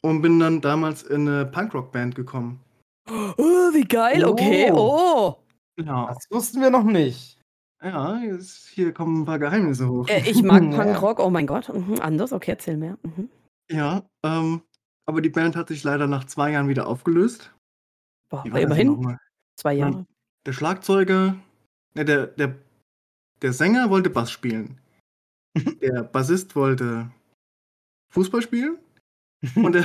C: und bin dann damals in eine Punkrock-Band gekommen.
A: Oh, wie geil, okay. Oh.
C: Ja,
B: Das wussten wir noch nicht.
C: Ja, jetzt, hier kommen ein paar Geheimnisse hoch.
A: Äh, ich mag. Punkrock, oh mein Gott. Mhm. Anders, okay, erzähl mehr. Mhm.
C: Ja, ähm, aber die Band hat sich leider nach zwei Jahren wieder aufgelöst.
A: Boah, aber immerhin zwei Jahre.
C: Der Schlagzeuger, ne, der, der, der Sänger wollte Bass spielen. Der Bassist wollte Fußball spielen. Und der,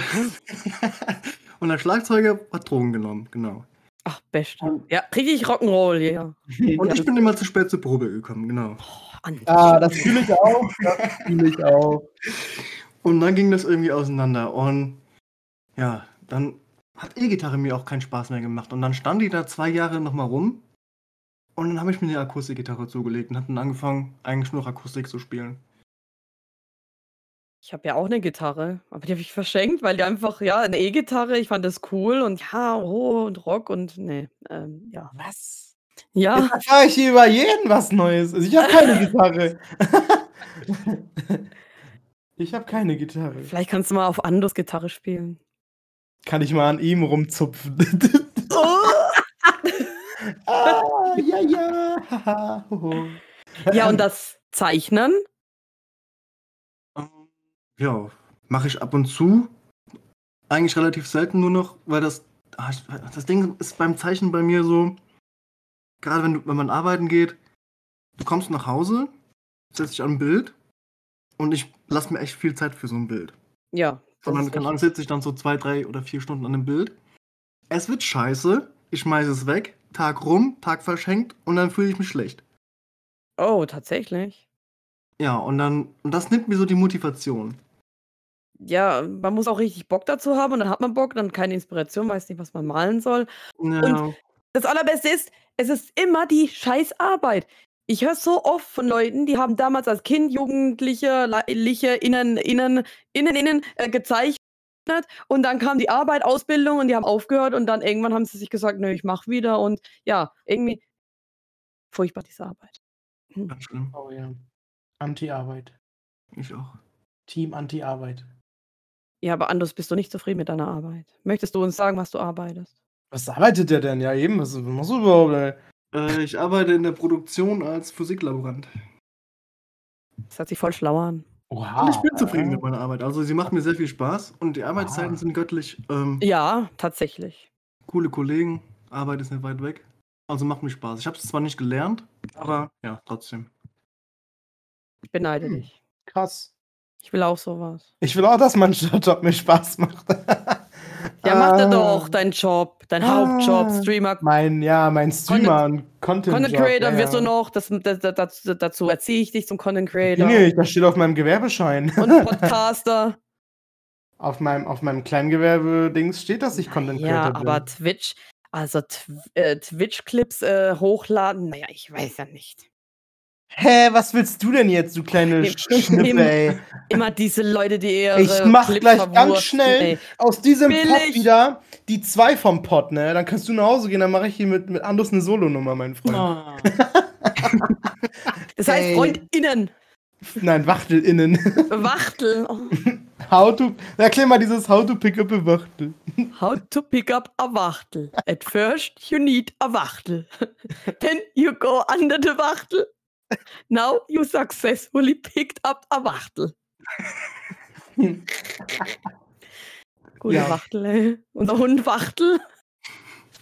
C: und der Schlagzeuger hat Drogen genommen, genau.
A: Ach, beste. Ja, richtig Rock'n'Roll, ja.
C: Und ich bin immer zu spät zur Probe gekommen, genau.
A: Oh.
B: Ah, das fühle ich auch. Das fühle ich auch.
C: Und dann ging das irgendwie auseinander. Und ja, dann hat E-Gitarre mir auch keinen Spaß mehr gemacht. Und dann stand die da zwei Jahre nochmal rum. Und dann habe ich mir eine Akustikgitarre zugelegt und habe dann angefangen, eigentlich nur Akustik zu spielen.
A: Ich habe ja auch eine Gitarre, aber die habe ich verschenkt, weil die einfach, ja, eine E-Gitarre, ich fand das cool und ja, oh, und Rock und nee, ähm, ja.
B: Was?
A: Ja,
B: Jetzt erfahre ich hier über jeden was Neues. Also ich habe keine Gitarre. ich habe keine Gitarre.
A: vielleicht kannst du mal auf Andos Gitarre spielen.
B: Kann ich mal an ihm rumzupfen.
A: Oh!
B: ah, ja, ja. haha, hoho.
A: Ja, und das Zeichnen?
C: Ja, mache ich ab und zu. Eigentlich relativ selten nur noch, weil das ah, das Ding ist beim Zeichnen bei mir so, gerade wenn, du, wenn man arbeiten geht, du kommst nach Hause, setzt dich an ein Bild und ich lasse mir echt viel Zeit für so ein Bild.
A: Ja.
C: Sondern
A: richtig.
C: sitze ich dann so zwei, drei oder vier Stunden an dem Bild. Es wird scheiße, ich schmeiße es weg, Tag rum, Tag verschenkt und dann fühle ich mich schlecht.
A: Oh, tatsächlich.
C: Ja, und dann, und das nimmt mir so die Motivation.
A: Ja, man muss auch richtig Bock dazu haben und dann hat man Bock, dann keine Inspiration, weiß nicht, was man malen soll.
C: Ja,
A: Das Allerbeste ist, es ist immer die Scheißarbeit. Ich höre so oft von Leuten, die haben damals als Kind, Jugendliche, Le- Liche, innen, innen, innen, innen äh, gezeichnet und dann kam die Arbeit, Ausbildung und die haben aufgehört und dann irgendwann haben sie sich gesagt, nö, ich mach wieder und ja, irgendwie furchtbar diese Arbeit.
C: ganz schlimm.
B: Oh ja. Anti-Arbeit.
C: Ich auch.
B: Team Anti-Arbeit.
A: Ja, aber anders bist du nicht zufrieden mit deiner Arbeit. Möchtest du uns sagen, was du arbeitest?
B: Was arbeitet der denn? Ja, eben. Was machst du überhaupt, ey?
C: Äh, ich arbeite in der Produktion als Physiklaborant.
A: Das hört sich voll schlau an.
B: Oha.
C: Und ich bin zufrieden mit meiner Arbeit. Also sie macht mir sehr viel Spaß und die Arbeitszeiten
B: Ah.
C: sind göttlich. Ähm,
A: Ja, tatsächlich.
C: Coole Kollegen, Arbeit ist nicht weit weg. Also macht mir Spaß. Ich habe es zwar nicht gelernt, aber ja, trotzdem.
A: Ich beneide
B: Hm.
A: dich.
B: Krass.
A: Ich will auch sowas.
B: Ich will auch, dass mein Job mir Spaß macht.
A: Ja, mach dir
B: Ah,
A: doch deinen Job, dein
B: Ah.
A: Hauptjob, Streamer,
B: Mein, ja, mein Streamer und Content.
A: Content Creator
B: ja,
A: wirst
B: ja.
A: du noch. Das, das, das, dazu, erziehe ich dich zum Content Creator.
B: Nee, das steht auf meinem Gewerbeschein.
A: Und Podcaster.
B: Auf meinem, auf meinem Kleingewerbe-Dings steht, dass ich Content
A: ja,
B: Creator bin.
A: aber Twitch, also Tw äh, Twitch-Clips äh, hochladen, naja, ich weiß ja nicht.
B: Hä, was willst du denn jetzt, du kleine Schnippe, ey?
A: Immer diese Leute, die ihre
B: Ich mach
A: Clips
B: gleich ganz schnell
A: ey.
B: aus diesem
A: Billig.
B: Pot wieder die zwei vom Pot, ne? Dann kannst du nach Hause gehen, dann mache ich hier mit, mit Andus eine Solonummer, mein Freund.
A: Ah. Das heißt,
B: Ey.
A: FreundInnen,
B: Nein, WachtelInnen.
A: Wachtel. Oh.
B: How to. Erklär mal dieses How to pick up a Wachtel.
A: How to pick up a Wachtel. At first, you need a Wachtel. Then you go under the Wachtel. Now you successfully picked up a Wachtel. Gute
B: Ja.
A: Wachtel, ey. Unser Hund Wachtel.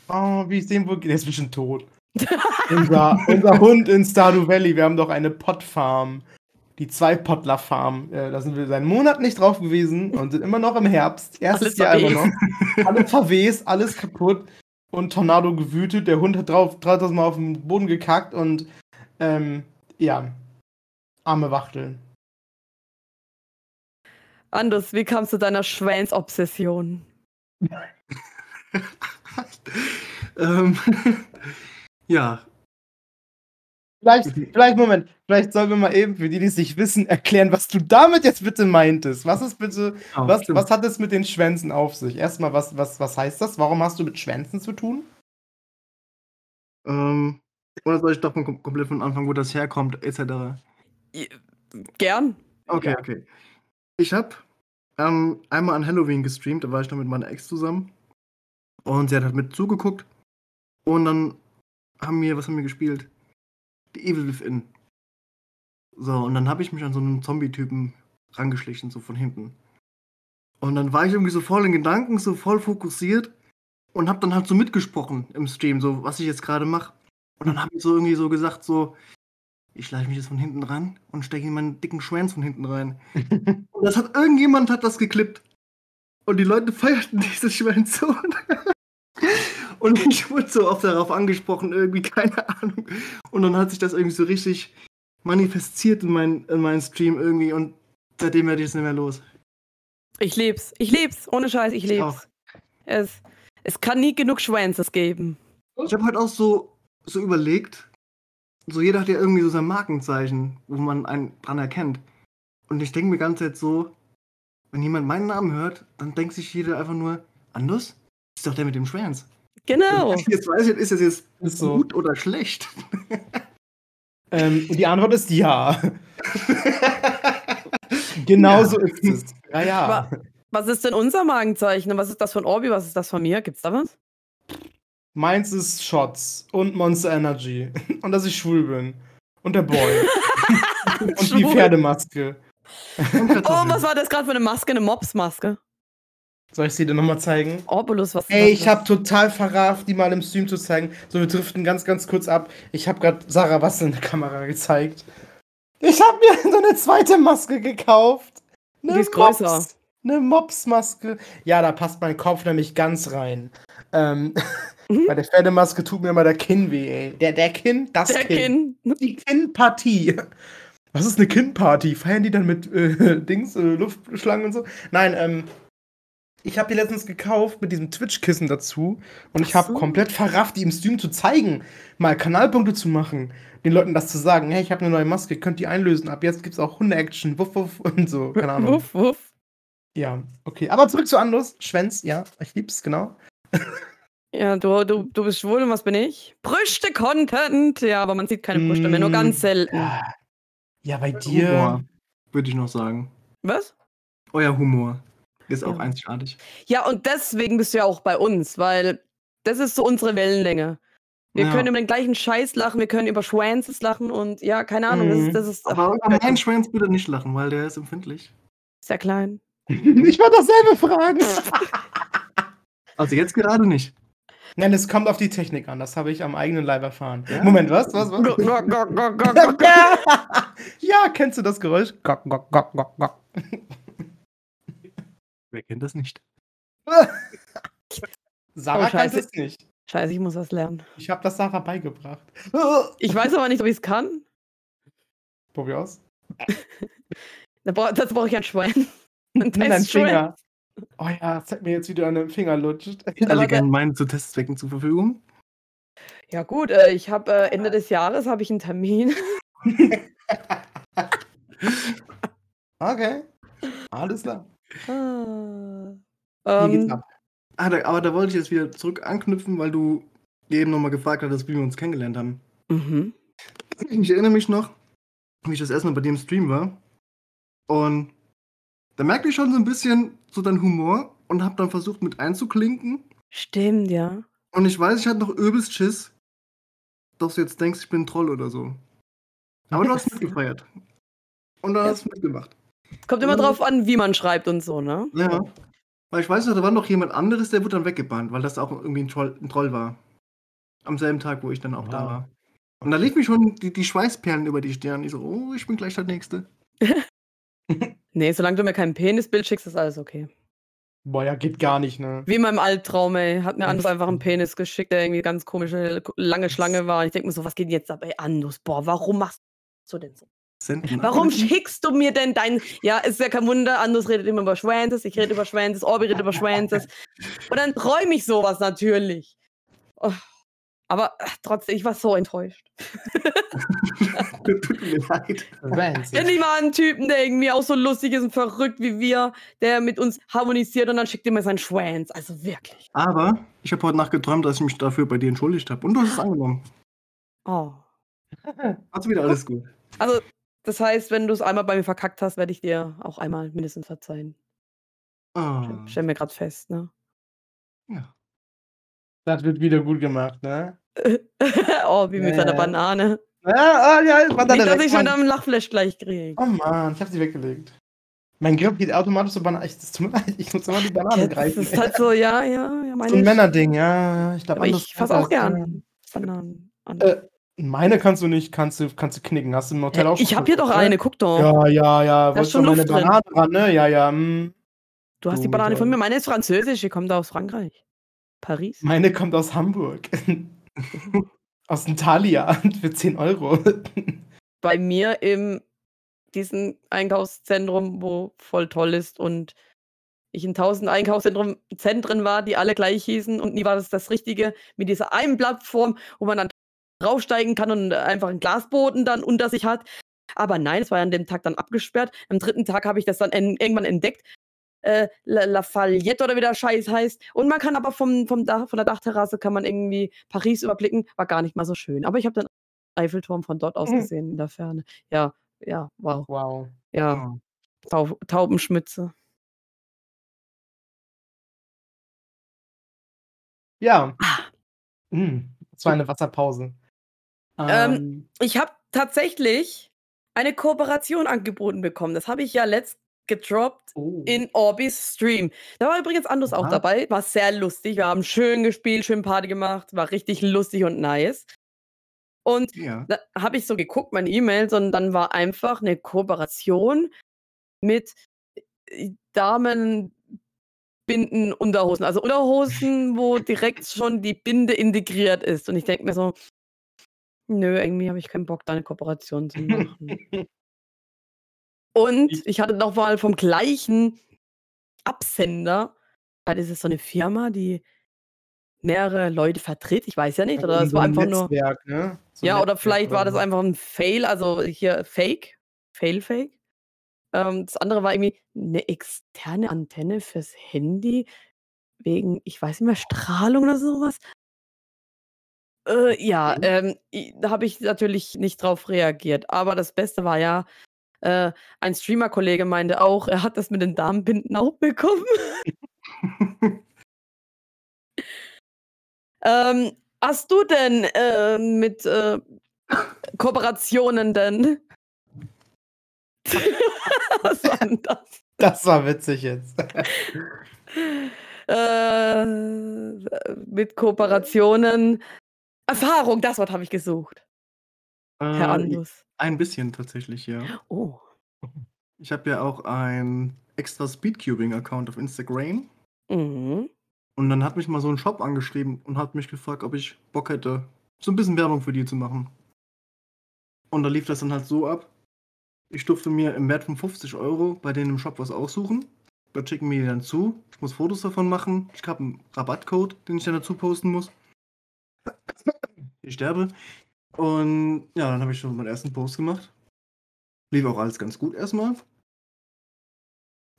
B: Oh, wie ich sehen wo Der ist bestimmt tot. unser, unser Hund in Stardew Valley. Wir haben doch eine Pottfarm. Die Zwei-Pottler-Farm. Äh, da sind wir seit einem Monat nicht drauf gewesen und sind immer noch im Herbst. Erstes
A: Alles
B: Jahr immer
A: verwest.
B: noch. Alles verwest, alles kaputt. Und Tornado gewütet. Der Hund hat drauf 3000 Mal auf den Boden gekackt und ähm, ja. Arme Wachtel.
A: Anders, wie kamst du deiner Schwänzobsession?
C: ähm, ja,
B: Vielleicht, vielleicht, Moment, vielleicht sollen wir mal eben, für die, die es nicht wissen, erklären, was du damit jetzt bitte meintest. Was ist bitte,
C: oh,
B: was,
C: stimmt.
B: was hat es mit den Schwänzen auf sich? Erstmal, was, was, was heißt das? Warum hast du mit Schwänzen zu tun?
C: Ähm, oder soll ich doch mal kom komplett von Anfang, wo das herkommt, etc.
A: Gern.
C: Okay, okay. Ich habe ähm, einmal an Halloween gestreamt, da war ich noch mit meiner Ex zusammen. Und sie hat halt mit zugeguckt. Und dann haben wir, was haben wir gespielt? The Evil Within. So, und dann habe ich mich an so einen Zombie-Typen rangeschlichen, so von hinten. Und dann war ich irgendwie so voll in Gedanken, so voll fokussiert und habe dann halt so mitgesprochen im Stream, so was ich jetzt gerade mache. Und dann habe ich so irgendwie so gesagt, so, ich schleiche mich jetzt von hinten ran und stecke in meinen dicken Schwanz von hinten rein. Und das hat irgendjemand hat das geklippt. Und die Leute feierten diese Schwänze. Und, und ich wurde so oft darauf angesprochen, irgendwie, keine Ahnung. Und dann hat sich das irgendwie so richtig manifestiert in, mein, in meinen Stream irgendwie. Und seitdem werde ich es nicht mehr los.
A: Ich lieb's. Ich lieb's. Ohne Scheiß, ich
C: Ich auch.
A: lieb's. Es, es kann nie genug Schwänzes geben.
C: Ich habe halt auch so, so überlegt, so jeder hat ja irgendwie so sein Markenzeichen, wo man einen dran erkennt. Und ich denke mir ganz jetzt so, wenn jemand meinen Namen hört, dann denkt sich jeder einfach nur, Anders? Ist doch der mit dem Schwanz.
A: Genau.
C: Jetzt weiß ich, ist das jetzt
B: Ist so.
C: gut oder schlecht?
B: Ähm, und die Antwort ist ja. genau so ist es. Ja, ja.
A: Aber was ist denn unser Magenzeichen? Und was ist das von Orbi? Was ist das von mir? Gibt's da was?
B: Meins ist Shots und Monster Energy. Und dass ich schwul bin. Und der Boy. und die
A: Schwul.
B: Pferdemaske.
C: Und
A: Oh, was war das gerade für eine Maske? Eine Mopsmaske?
B: Soll ich sie dir nochmal zeigen?
A: Orbulus, was
B: Ey, ich habe total verrafft, die mal im Stream zu zeigen. So, wir driften ganz, ganz kurz ab. Ich habe gerade Sarah was in der Kamera gezeigt. Ich habe mir so eine zweite Maske gekauft. Eine
A: Die ist größer.
B: Mops- Eine Mops-Maske. Ja, da passt mein Kopf nämlich ganz rein. Ähm,
A: Mhm.
B: bei der Pferdemaske tut mir immer der Kinn weh, ey. Der, der Kinn, das
A: Der
B: Kinn.
A: Kinn.
B: Die Kinnpartie. Was ist eine Kinnparty? Feiern die dann mit äh, Dings, äh, Luftschlangen und so? Nein, ähm, ich habe die letztens gekauft mit diesem Twitch-Kissen dazu und ich habe
A: so.
B: komplett verrafft, die im Stream zu zeigen, mal Kanalpunkte zu machen, den Leuten das zu sagen, hey, ich habe eine neue Maske, ihr könnt die einlösen, ab jetzt gibt's auch Hunde-Action, wuff, wuff und so, keine Ahnung.
A: Wuff, wuff.
B: Ja, okay, aber zurück zu Andus, Schwänz, ja, ich lieb's, genau.
A: Ja, du, du, du bist schwul und was bin ich? Brüste-Content. Ja, aber man sieht keine Brüste mehr, nur
B: Mm,
A: ganz selten.
B: Ja, ja bei dir,
C: Humor, würde ich noch sagen.
A: Was?
C: Euer Humor ist auch
A: Ja.
C: einzigartig.
A: Ja, und deswegen bist du ja auch bei uns, weil das ist so unsere Wellenlänge. Wir
C: Ja.
A: können über den gleichen Scheiß lachen, wir können über Schwanzes lachen und ja, keine Ahnung, das
B: Mhm.
A: ist, das ist
C: Aber über meinen Schwanz bitte nicht lachen, weil der ist empfindlich.
A: sehr klein.
B: ich wollte dasselbe fragen.
C: Also jetzt gerade nicht.
B: Nein, es kommt auf die Technik an. Das habe ich am eigenen Leib erfahren.
C: Ja?
B: Moment, was? Was? was?
A: Gok, gok, gok, gok, gok, gok.
B: ja, kennst du das Geräusch? Gok, gok, gok, gok, gok.
C: Wer kennt das nicht?
B: Sarah
A: Oh,
B: kann
A: Scheiße.
B: es nicht.
A: Scheiße, ich muss was lernen.
B: Ich habe das Sarah beigebracht.
A: Ich weiß aber nicht, ob ich es kann.
B: Probier aus.
A: Da brauch, dazu brauche ich ein Schwein. Ein Testschwein.
B: Finger. Oh ja, zeig mir jetzt, wie du an dem Finger lutscht.
C: Alle gerne meinen zu Testzwecken zur Verfügung.
A: Ja gut, äh, ich habe äh, Ende des Jahres habe ich einen Termin.
B: okay. Alles klar.
A: Ah.
B: Hier geht's
A: Ähm,
B: ab.
C: Ah, da, aber da wollte ich jetzt wieder zurück anknüpfen, weil du eben nochmal gefragt hattest, wie wir uns kennengelernt haben.
A: mhm.
C: Ich erinnere mich noch, wie ich das erste Mal bei im Stream war. Und da merkte ich schon so ein bisschen so deinen Humor und habe dann versucht mit einzuklinken.
A: Stimmt, ja.
C: Und ich weiß, ich hatte noch übelst Schiss, dass du jetzt denkst, ich bin ein Troll oder so. Aber du hast mitgefeiert. Und dann hast du mitgemacht.
A: Kommt immer drauf an, wie man schreibt und so, ne?
C: Ja. Weil ich weiß noch, da war noch jemand anderes, der wurde dann weggebannt, weil das auch irgendwie ein Troll, ein Troll war. Am selben Tag, wo ich dann auch da
B: Wow.
C: war. Und da lief mir schon die, die Schweißperlen über die Stirn. Ich so, oh, ich bin gleich der Nächste.
A: Nee, solange du mir kein Penisbild schickst, ist alles okay.
B: Boah, ja, geht gar nicht, ne?
A: Wie in meinem Albtraum, ey. Hat mir Andus einfach einen. Penis geschickt, der irgendwie ganz komische, lange Schlange war. Ich denke mir so, was geht denn jetzt ab, ey, Andus? Boah, warum machst du denn so?
C: Senden.
A: Warum schickst du mir denn dein. Ja, ist ja kein Wunder, Andus redet immer über Schwänzes, ich rede über Schwänzes, Orbi redet über Schwänzes. Und dann träume ich sowas natürlich. Oh. Aber ach, trotzdem, ich war so enttäuscht.
C: Tut mir leid.
B: Vans.
A: Endlich mal einen Typen, der irgendwie auch so lustig ist und verrückt wie wir, der mit uns harmonisiert und dann schickt er mir seinen Schwanz. Also wirklich.
C: Aber ich habe heute Nacht geträumt, dass ich mich dafür bei dir entschuldigt habe. Und du hast es angenommen.
A: Oh.
C: Also wieder alles gut.
A: Also, das heißt, wenn du es einmal bei mir verkackt hast, werde ich dir auch einmal mindestens verzeihen.
C: Ah,
A: Stell mir gerade fest, ne?
C: ja.
B: Das wird wieder gut gemacht, ne?
A: oh, wie mit
B: Ja,
A: seiner
B: ja.
A: Banane.
B: Ja, ah, ja, war da
A: Nicht, dass ich mit
B: Mann.
A: einem Lachflash gleich kriege.
B: Oh Mann, ich hab sie weggelegt. Mein Griff geht automatisch so Banane. Ich, das ich muss immer die Banane
A: Ja, das
B: greifen.
A: ist halt so, ja, ja, ja,
B: so
A: meine
B: ein
A: ich.
B: Männerding, ja. ja, Ich glaube,
A: ich fasse auch gern Bananen an.
B: Äh, Meine kannst du nicht, kannst du, kannst du knicken. Hast du im Hotel
A: Hä,
B: auch schon
A: ich habe hier doch
B: ne?
A: eine, guck doch.
B: Ja, ja, ja.
A: Da ist schon Luft drin.
B: Banane dran, ne? Ja, ja. mm.
A: Du hast die
B: du
A: Banane von mir, meine ist französisch, die kommt aus Frankreich. Paris.
B: Meine kommt aus Hamburg. aus dem Thalia für 10 Euro.
A: Bei mir im diesem Einkaufszentrum, wo voll toll ist und ich in tausend Einkaufszentren Zentren war, die alle gleich hießen und nie war das das Richtige mit dieser einen Plattform, wo man dann draufsteigen kann und einfach einen Glasboden dann unter sich hat. Aber nein, es war ja an dem Tag dann abgesperrt. Am dritten Tag habe ich das dann en irgendwann entdeckt. Äh, La, Lafayette oder wie der Scheiß heißt. Und man kann aber vom, vom Dach, von der Dachterrasse kann man irgendwie Paris überblicken. War gar nicht mal so schön. Aber ich habe den Eiffelturm von dort aus
B: Mhm.
A: gesehen in der Ferne. Ja, ja, wow.
B: Wow.
A: Ja,
C: Ah.
A: Tau Taubenschmütze.
B: Ja. Hm, das war eine Wasserpause.
A: Ähm, Ich habe tatsächlich eine Kooperation angeboten bekommen. Das habe ich ja letzt gedroppt
B: Oh.
A: in Orbis Stream. Da war übrigens Andus auch dabei. War sehr lustig. Wir haben schön gespielt, schön Party gemacht. War richtig lustig und nice. Und
C: Ja.
A: da habe ich so geguckt, meine E-Mails, und dann war einfach eine Kooperation mit äh, Damenbinden Unterhosen. Also Unterhosen, wo direkt schon die Binde integriert ist. Und ich denke mir so, nö, irgendwie habe ich keinen Bock, da eine Kooperation zu machen. Und
B: Ich-
A: ich hatte noch mal vom gleichen Absender, weil das ist so eine Firma, die mehrere Leute vertritt. Ich weiß ja nicht, oder es
B: So
A: war
B: ein
A: einfach nur.
B: Netzwerk, ne? So ein
A: Ja, oder
B: Netzwerk
A: vielleicht war das einfach ein Fail, also hier Fake, Fail-Fake. Ähm, das andere war irgendwie eine externe Antenne fürs Handy wegen, ich weiß nicht mehr, Strahlung oder sowas. Äh, ja, ähm, da habe ich natürlich nicht drauf reagiert. Aber das Beste war ja, äh, ein Streamer-Kollege meinte auch, er hat das mit den Damenbinden auch bekommen. Ähm, hast du denn äh, mit äh, Kooperationen denn? Was war denn das?
B: Das war witzig jetzt.
A: Äh, mit Kooperationen. Erfahrung, das Wort habe ich gesucht, Herr
C: Äh,
A: Andus.
C: Ein bisschen tatsächlich, ja.
A: Oh.
C: Ich habe ja auch ein extra Speedcubing-Account auf Instagram.
A: Mhm.
C: Und dann hat mich mal so ein Shop angeschrieben und hat mich gefragt, ob ich Bock hätte, so ein bisschen Werbung für die zu machen. Und da lief das dann halt so ab. Ich durfte mir im Wert von 50 Euro bei denen im Shop was aussuchen. Da schicken mir die dann zu. Ich muss Fotos davon machen. Ich habe einen Rabattcode, den ich dann dazu posten muss. Ich sterbe. Und ja, dann habe ich schon meinen ersten Post gemacht. Lief auch alles ganz gut erstmal.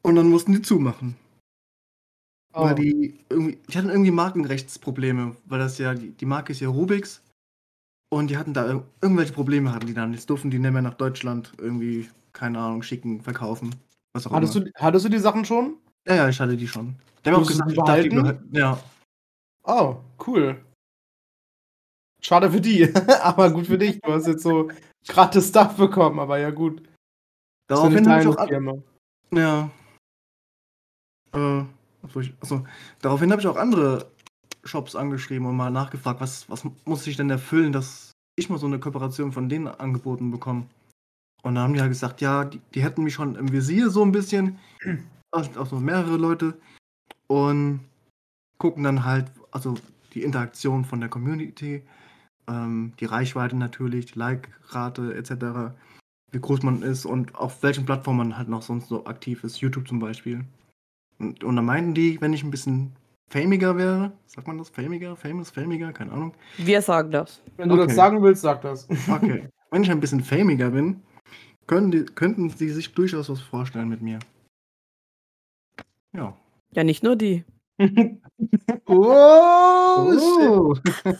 C: Und dann mussten die zumachen.
B: Oh.
C: Weil die irgendwie, die hatten irgendwie Markenrechtsprobleme, weil das ja, die, die Marke ist ja Rubix und die hatten da ir- irgendwelche Probleme hatten die dann. Jetzt durften die nicht mehr nach Deutschland irgendwie, keine Ahnung, schicken, verkaufen. Was auch
B: hattest,
C: immer.
B: du, hattest du die Sachen schon?
C: Ja, ja, ich hatte die schon. Die haben auch gesagt,
B: die
C: ich darf die
B: behalten?
C: behalten. Ja.
B: Oh, cool. Schade für die, aber gut für dich. Du hast jetzt so gratis Stuff bekommen, aber ja gut.
C: Daraufhin habe ich auch
B: Firma.
C: Ja. Äh, achso, daraufhin habe ich auch andere Shops angeschrieben und mal nachgefragt, was, was muss ich denn erfüllen, dass ich mal so eine Kooperation von denen angeboten bekomme. Und dann haben die halt gesagt, ja, die, die hätten mich schon im Visier so ein bisschen, auch auch so mehrere Leute, und gucken dann halt, also die Interaktion von der Community, ähm, die Reichweite natürlich, die Like-Rate etc., wie groß man ist und auf welchen Plattformen man halt noch sonst so aktiv ist, YouTube zum Beispiel. Und, und dann meinten die, wenn ich ein bisschen famiger wäre, sagt man das? Famiger? Famous? Famiger? Keine Ahnung.
A: Wir sagen das.
B: Wenn du
C: Okay.
B: das sagen willst, sag das.
C: Okay. wenn ich ein bisschen famiger bin, können die, könnten sie sich durchaus was vorstellen mit mir. Ja.
A: Ja, nicht nur die.
B: oh, shit.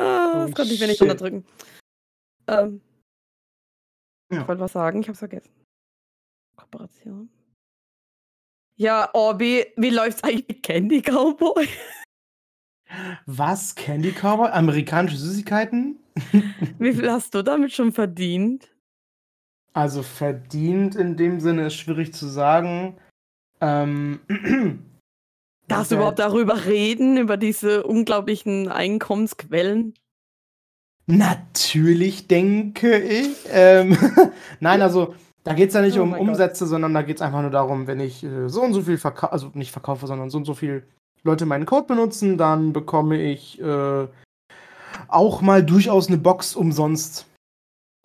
A: Ah,
B: Oh,
A: das konnte ich mir nicht unterdrücken. Ähm,
C: Ja.
A: Ich wollte was sagen, ich hab's vergessen. Kooperation. Ja, Orbi, wie läuft's eigentlich mit Candy Cowboy?
B: Was? Candy Cowboy? Amerikanische Süßigkeiten?
A: Wie viel hast du damit schon verdient?
B: Also verdient in dem Sinne ist schwierig zu sagen. Ähm,
A: Darfst du überhaupt darüber reden, über diese unglaublichen Einkommensquellen?
B: Natürlich, denke ich. Ähm, Nein, also da geht es ja nicht
A: Oh
B: um
A: mein Gott.
B: Umsätze, sondern da geht es einfach nur darum, wenn ich äh, so und so viel verkaufe, also nicht verkaufe, sondern so und so viel Leute meinen Code benutzen, dann bekomme ich äh, auch mal durchaus eine Box umsonst.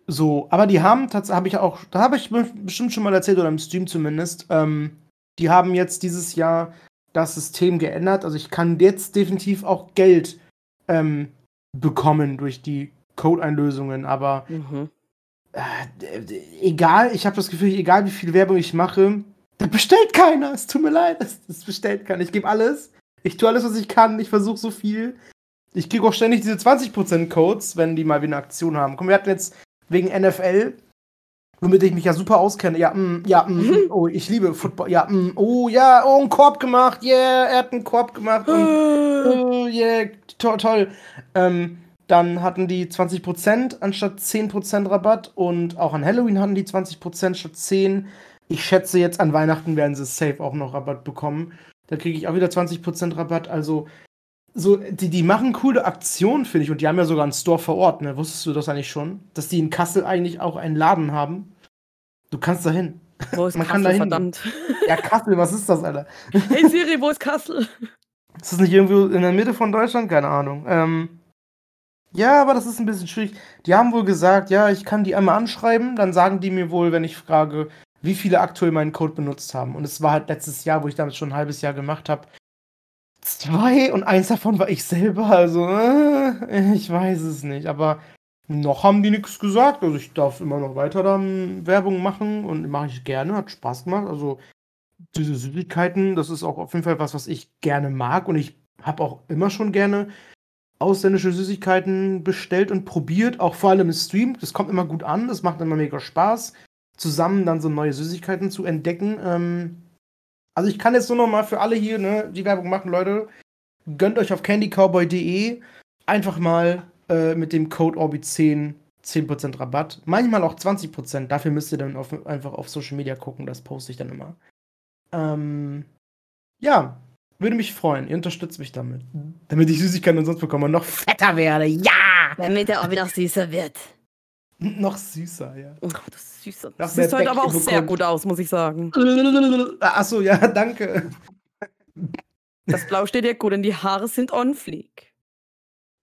B: So, aber die haben tatsächlich, habe ich auch, da habe ich be- bestimmt schon mal erzählt oder im Stream zumindest, ähm, die haben jetzt dieses Jahr das System geändert. Also ich kann jetzt definitiv auch Geld ähm, bekommen durch die Code-Einlösungen, aber
A: Mhm.
B: äh, egal, ich habe das Gefühl, egal wie viel Werbung ich mache, da bestellt keiner. Es tut mir leid, es, es bestellt keiner. Ich gebe alles. Ich tue alles, was ich kann. Ich versuche so viel. Ich kriege auch ständig diese 20% Codes, wenn die mal wieder eine Aktion haben. Komm, wir hatten jetzt wegen NFL, womit ich mich ja super auskenne. Ja, mm, ja, mm, oh, ich liebe Football. Ja, mm, oh, ja, oh, einen Korb gemacht. Yeah, er hat einen Korb gemacht. Und, Oh, yeah, toll, toll. Ähm, Dann hatten die 20% anstatt 10% Rabatt und auch an Halloween hatten die 20% statt 10. Ich schätze jetzt an Weihnachten werden sie safe auch noch Rabatt bekommen. Da kriege ich auch wieder 20% Rabatt. Also so, die, die machen coole Aktionen, finde ich. Und die haben ja sogar einen Store vor Ort, ne? Wusstest du das eigentlich schon? Dass die in Kassel eigentlich auch einen Laden haben? Du kannst da hin.
A: Wo ist
B: Man
A: Kassel,
B: kann
A: verdammt?
B: Ja, Kassel, was ist das, Alter?
A: Hey Siri, wo ist Kassel?
B: Ist das nicht irgendwo in der Mitte von Deutschland? Keine Ahnung. Ähm, ja, aber das ist ein bisschen schwierig. Die haben wohl gesagt, ja, ich kann die einmal anschreiben, dann sagen die mir wohl, wenn ich frage, wie viele aktuell meinen Code benutzt haben. Und es war halt letztes Jahr, wo ich damit schon ein halbes Jahr gemacht habe. Zwei und eins davon war ich selber, also äh, ich weiß es nicht. Aber noch haben die nichts gesagt. Also ich darf immer noch weiter dann Werbung machen und mache ich gerne, hat Spaß gemacht. Also diese Süßigkeiten, das ist auch auf jeden Fall was, was ich gerne mag und ich habe auch immer schon gerne ausländische Süßigkeiten bestellt und probiert, auch vor allem im Stream. Das kommt immer gut an, das macht immer mega Spaß, zusammen dann so neue Süßigkeiten zu entdecken. Ähm, also ich kann jetzt nur noch mal für alle hier ne, die Werbung machen, Leute. Gönnt euch auf candycowboy.de einfach mal äh, mit dem Code Orbi10 10% Rabatt. Manchmal auch 20%. Dafür müsst ihr dann auf, einfach auf Social Media gucken. Das poste ich dann immer. Ähm, ja, würde mich freuen. Ihr unterstützt mich damit. Damit ich Süßigkeiten und sonst bekomme und noch fetter werde. Ja!
A: Damit er auch wieder süßer wird.
B: noch süßer, ja.
A: Oh, du Süßer.
B: Mehr
A: siehst heute aber auch
B: Bäckchen
A: sehr
B: bekommt.
A: gut aus, muss ich sagen.
B: Achso, ja, danke.
A: Das Blau steht dir gut und die Haare sind on fleek.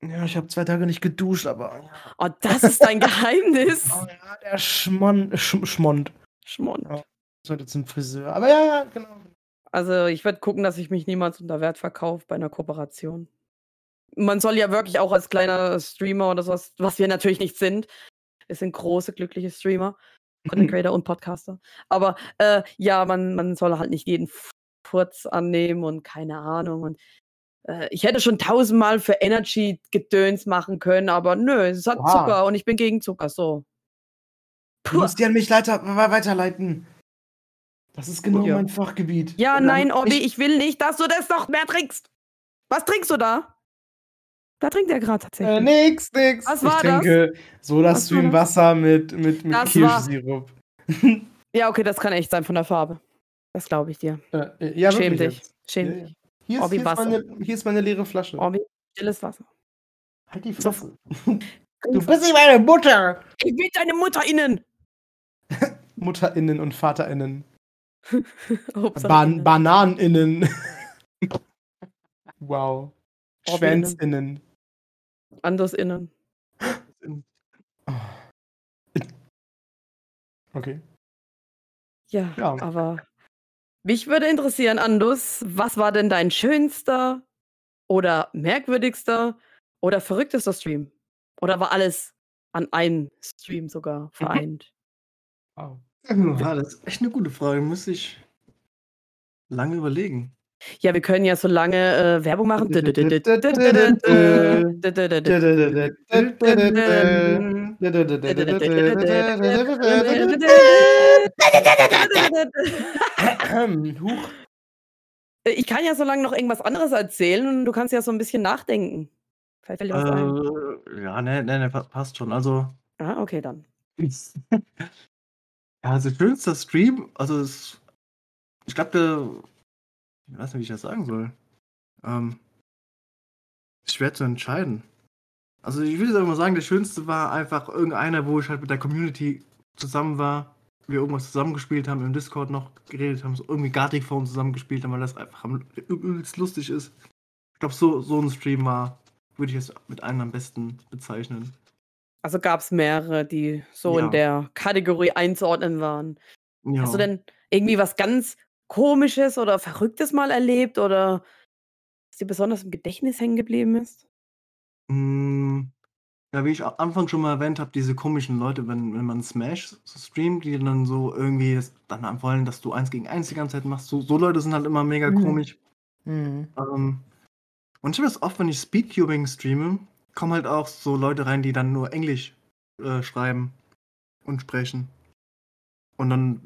B: Ja, ich habe zwei Tage nicht geduscht, aber.
A: Oh, das ist dein Geheimnis.
B: Oh ja, der Schmond. Sch Schmond.
A: Schmond.
B: Ja. Sollte zum Friseur. Aber ja, ja, genau.
A: Also ich werde gucken, dass ich mich niemals unter Wert verkaufe bei einer Kooperation. Man soll ja wirklich auch als kleiner Streamer oder sowas, was wir natürlich nicht sind, wir sind große, glückliche Streamer, Content Creator und Podcaster. Aber äh, ja, man, man soll halt nicht jeden Furz annehmen und keine Ahnung. Und äh, ich hätte schon tausendmal für Energy Gedöns machen können, aber nö, es hat
B: Oha.
A: Zucker und ich bin gegen Zucker, so.
B: Du
A: Puh.
B: musst die an mich weiterleiten. Das ist genau
A: Ja.
B: mein Fachgebiet.
A: Ja, nein, Obi, ich will nicht, dass du das noch mehr trinkst. Was trinkst du da? Da trinkt er gerade tatsächlich.
B: Äh, nix, nix.
A: Was
B: ich
A: war das?
B: trinke Soda
A: Was war
B: Stream
A: das?
B: Wasser mit, mit, mit
A: Das war-
B: Kirschsirup.
A: Ja, okay, das kann echt sein von der Farbe. Das glaube ich dir.
B: Äh, äh, ja,
A: Schäm dich.
B: jetzt.
A: Schäm
B: Ja,
A: dich.
B: Hier ist, hier, ist meine, hier ist meine leere Flasche.
A: Obi, stilles Wasser.
B: Halt die Fresse. Du bist nicht meine Mutter.
A: Ich bin deine Mutter innen.
B: MutterInnen und VaterInnen. Ban
A: innen.
B: BananenInnen. wow. SchwänzInnen.
A: Anders innen.
B: Okay.
A: Ja,
B: Ja.
A: aber mich würde interessieren, Andus, was war denn dein schönster oder merkwürdigster oder verrücktester Stream? Oder war alles an einem Stream sogar vereint?
B: Wow.
C: Ja, das ist echt eine gute Frage. Muss ich lange überlegen.
A: Ja, wir können ja so lange äh, Werbung machen. Ich kann ja so lange noch irgendwas anderes erzählen und du kannst ja so ein bisschen nachdenken. Fällt dir was ein.
C: Äh, ja, ne, ne, ne, pa- passt schon. Also,
A: Ah, okay, dann.
C: ja, also schönster Stream, also es, ich glaube, ich weiß nicht, wie ich das sagen soll. Ähm, schwer zu entscheiden. Also ich würde einfach mal sagen, der schönste war einfach irgendeiner, wo ich halt mit der Community zusammen war, wir irgendwas zusammengespielt haben, im Discord noch geredet haben, so irgendwie Gartic Phone zusammengespielt haben, weil das einfach am- übelst lustig ist. Ich glaube, so, so ein Stream war, würde ich es mit einem am besten bezeichnen.
A: Also gab es mehrere, die so
C: Ja.
A: in der Kategorie einzuordnen waren.
C: Ja.
A: Hast du denn irgendwie was ganz Komisches oder Verrücktes mal erlebt oder was dir besonders im Gedächtnis hängen geblieben ist?
C: Mm, Ja, wie ich am Anfang schon mal erwähnt habe, diese komischen Leute, wenn, wenn man Smash so streamt, die dann so irgendwie das, dann wollen, dass du eins gegen eins die ganze Zeit machst. So, so Leute sind halt immer mega
B: Mhm.
C: komisch.
B: Mhm.
C: Ähm, und ich habe das oft, wenn ich Speedcubing streame, kommen halt auch so Leute rein, die dann nur Englisch äh, schreiben und sprechen. Und dann.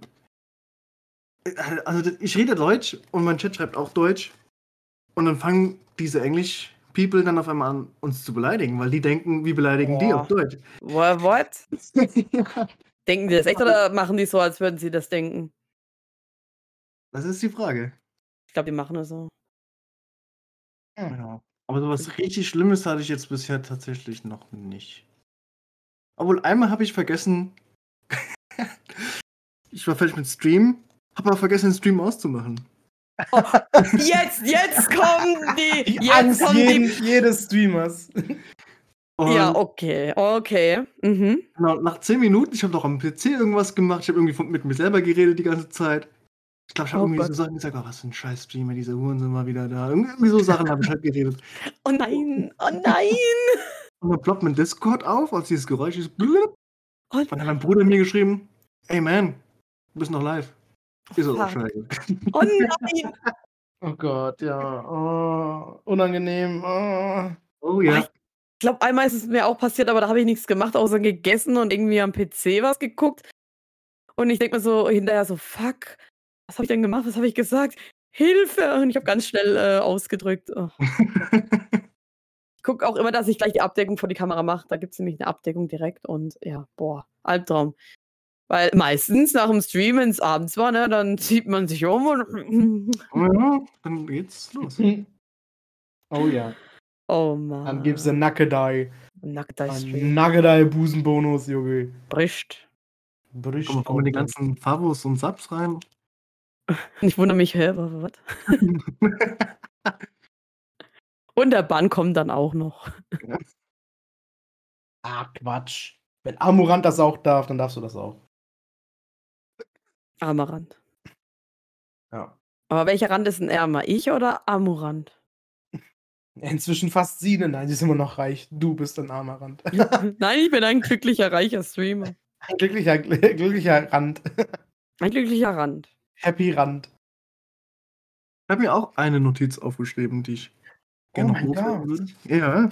C: Also ich rede Deutsch und mein Chat schreibt auch Deutsch. Und dann fangen diese Englisch People dann auf einmal an, uns zu beleidigen, weil die denken, wir beleidigen die
A: Boah.
C: auf Deutsch.
A: What? what?
C: ja.
A: Denken die das echt oder machen die so, als würden sie das denken?
C: Das ist die Frage.
A: Ich glaube, die machen das so.
C: Ja. Aber sowas richtig Schlimmes hatte ich jetzt bisher tatsächlich noch nicht. Obwohl einmal habe ich vergessen, ich war fertig mit Stream, habe aber vergessen, den Stream auszumachen.
A: Jetzt, jetzt kommen die.
B: Die
A: Jetzt
B: Angst
A: kommen
B: jeden,
A: die.
B: jedes Streamers.
C: Und
A: Ja, okay, okay. Mhm.
C: genau, nach 10 Minuten, ich habe doch am PC irgendwas gemacht, ich habe irgendwie mit mir selber geredet die ganze Zeit. Ich glaube, ich habe
A: Oh
C: irgendwie so
A: Gott.
C: Sachen gesagt, oh, was für ein scheiß Streamer, diese Huren sind mal wieder da. Irgendwie so Sachen habe ich halt geredet.
A: Oh nein, oh nein.
C: Und dann ploppt mein Discord auf, als dieses Geräusch ist.
A: Oh
C: Und dann hat mein Bruder mir geschrieben, ey man, du bist noch live. Ich so, oh.
A: Oh nein.
B: Oh Gott, ja. Oh, unangenehm. Oh.
C: Oh ja.
A: Ich glaube, einmal ist es mir auch passiert, aber da habe ich nichts gemacht, außer gegessen und irgendwie am PC was geguckt. Und ich denke mir so hinterher so, fuck, was habe ich denn gemacht? Was habe ich gesagt? Hilfe! Und ich habe ganz schnell äh, ausgedrückt. Oh. Ich gucke auch immer, dass ich gleich die Abdeckung vor die Kamera mache. Da gibt es nämlich eine Abdeckung direkt und ja, boah, Albtraum. Weil meistens nach dem Stream, wenn es abends war, ne, dann zieht man sich um und.
C: ja, dann geht's los.
B: Oh ja.
A: Oh Mann.
B: Dann gibt's den Nackedei.
A: Nackter
B: Ein
A: Stream.
B: Nackedei Busenbonus, Junge.
A: Bricht.
B: Bricht
C: Kommen kommen die ganzen Favos und Subs rein.
A: Ich wundere mich, hä, wa- wa- was? Und der Bann kommt dann auch noch.
B: Ah, Quatsch. Wenn Amurant das auch darf, dann darfst du das auch.
A: Amarant.
B: Ja.
A: Aber welcher Rand ist denn ärmer? Ich oder Amurant?
B: Inzwischen fast sie, ne? Nein, sie ist immer noch reich. Du bist ein armer Rand.
A: Nein, ich bin ein glücklicher, reicher Streamer.
B: Ein glücklicher, glücklicher Rand.
A: Ein glücklicher Rand.
B: Happy Rand.
C: Ich habe mir auch eine Notiz aufgeschrieben, die ich
B: Oh
C: gerne hochladen
B: Gott.
C: würde. Ja.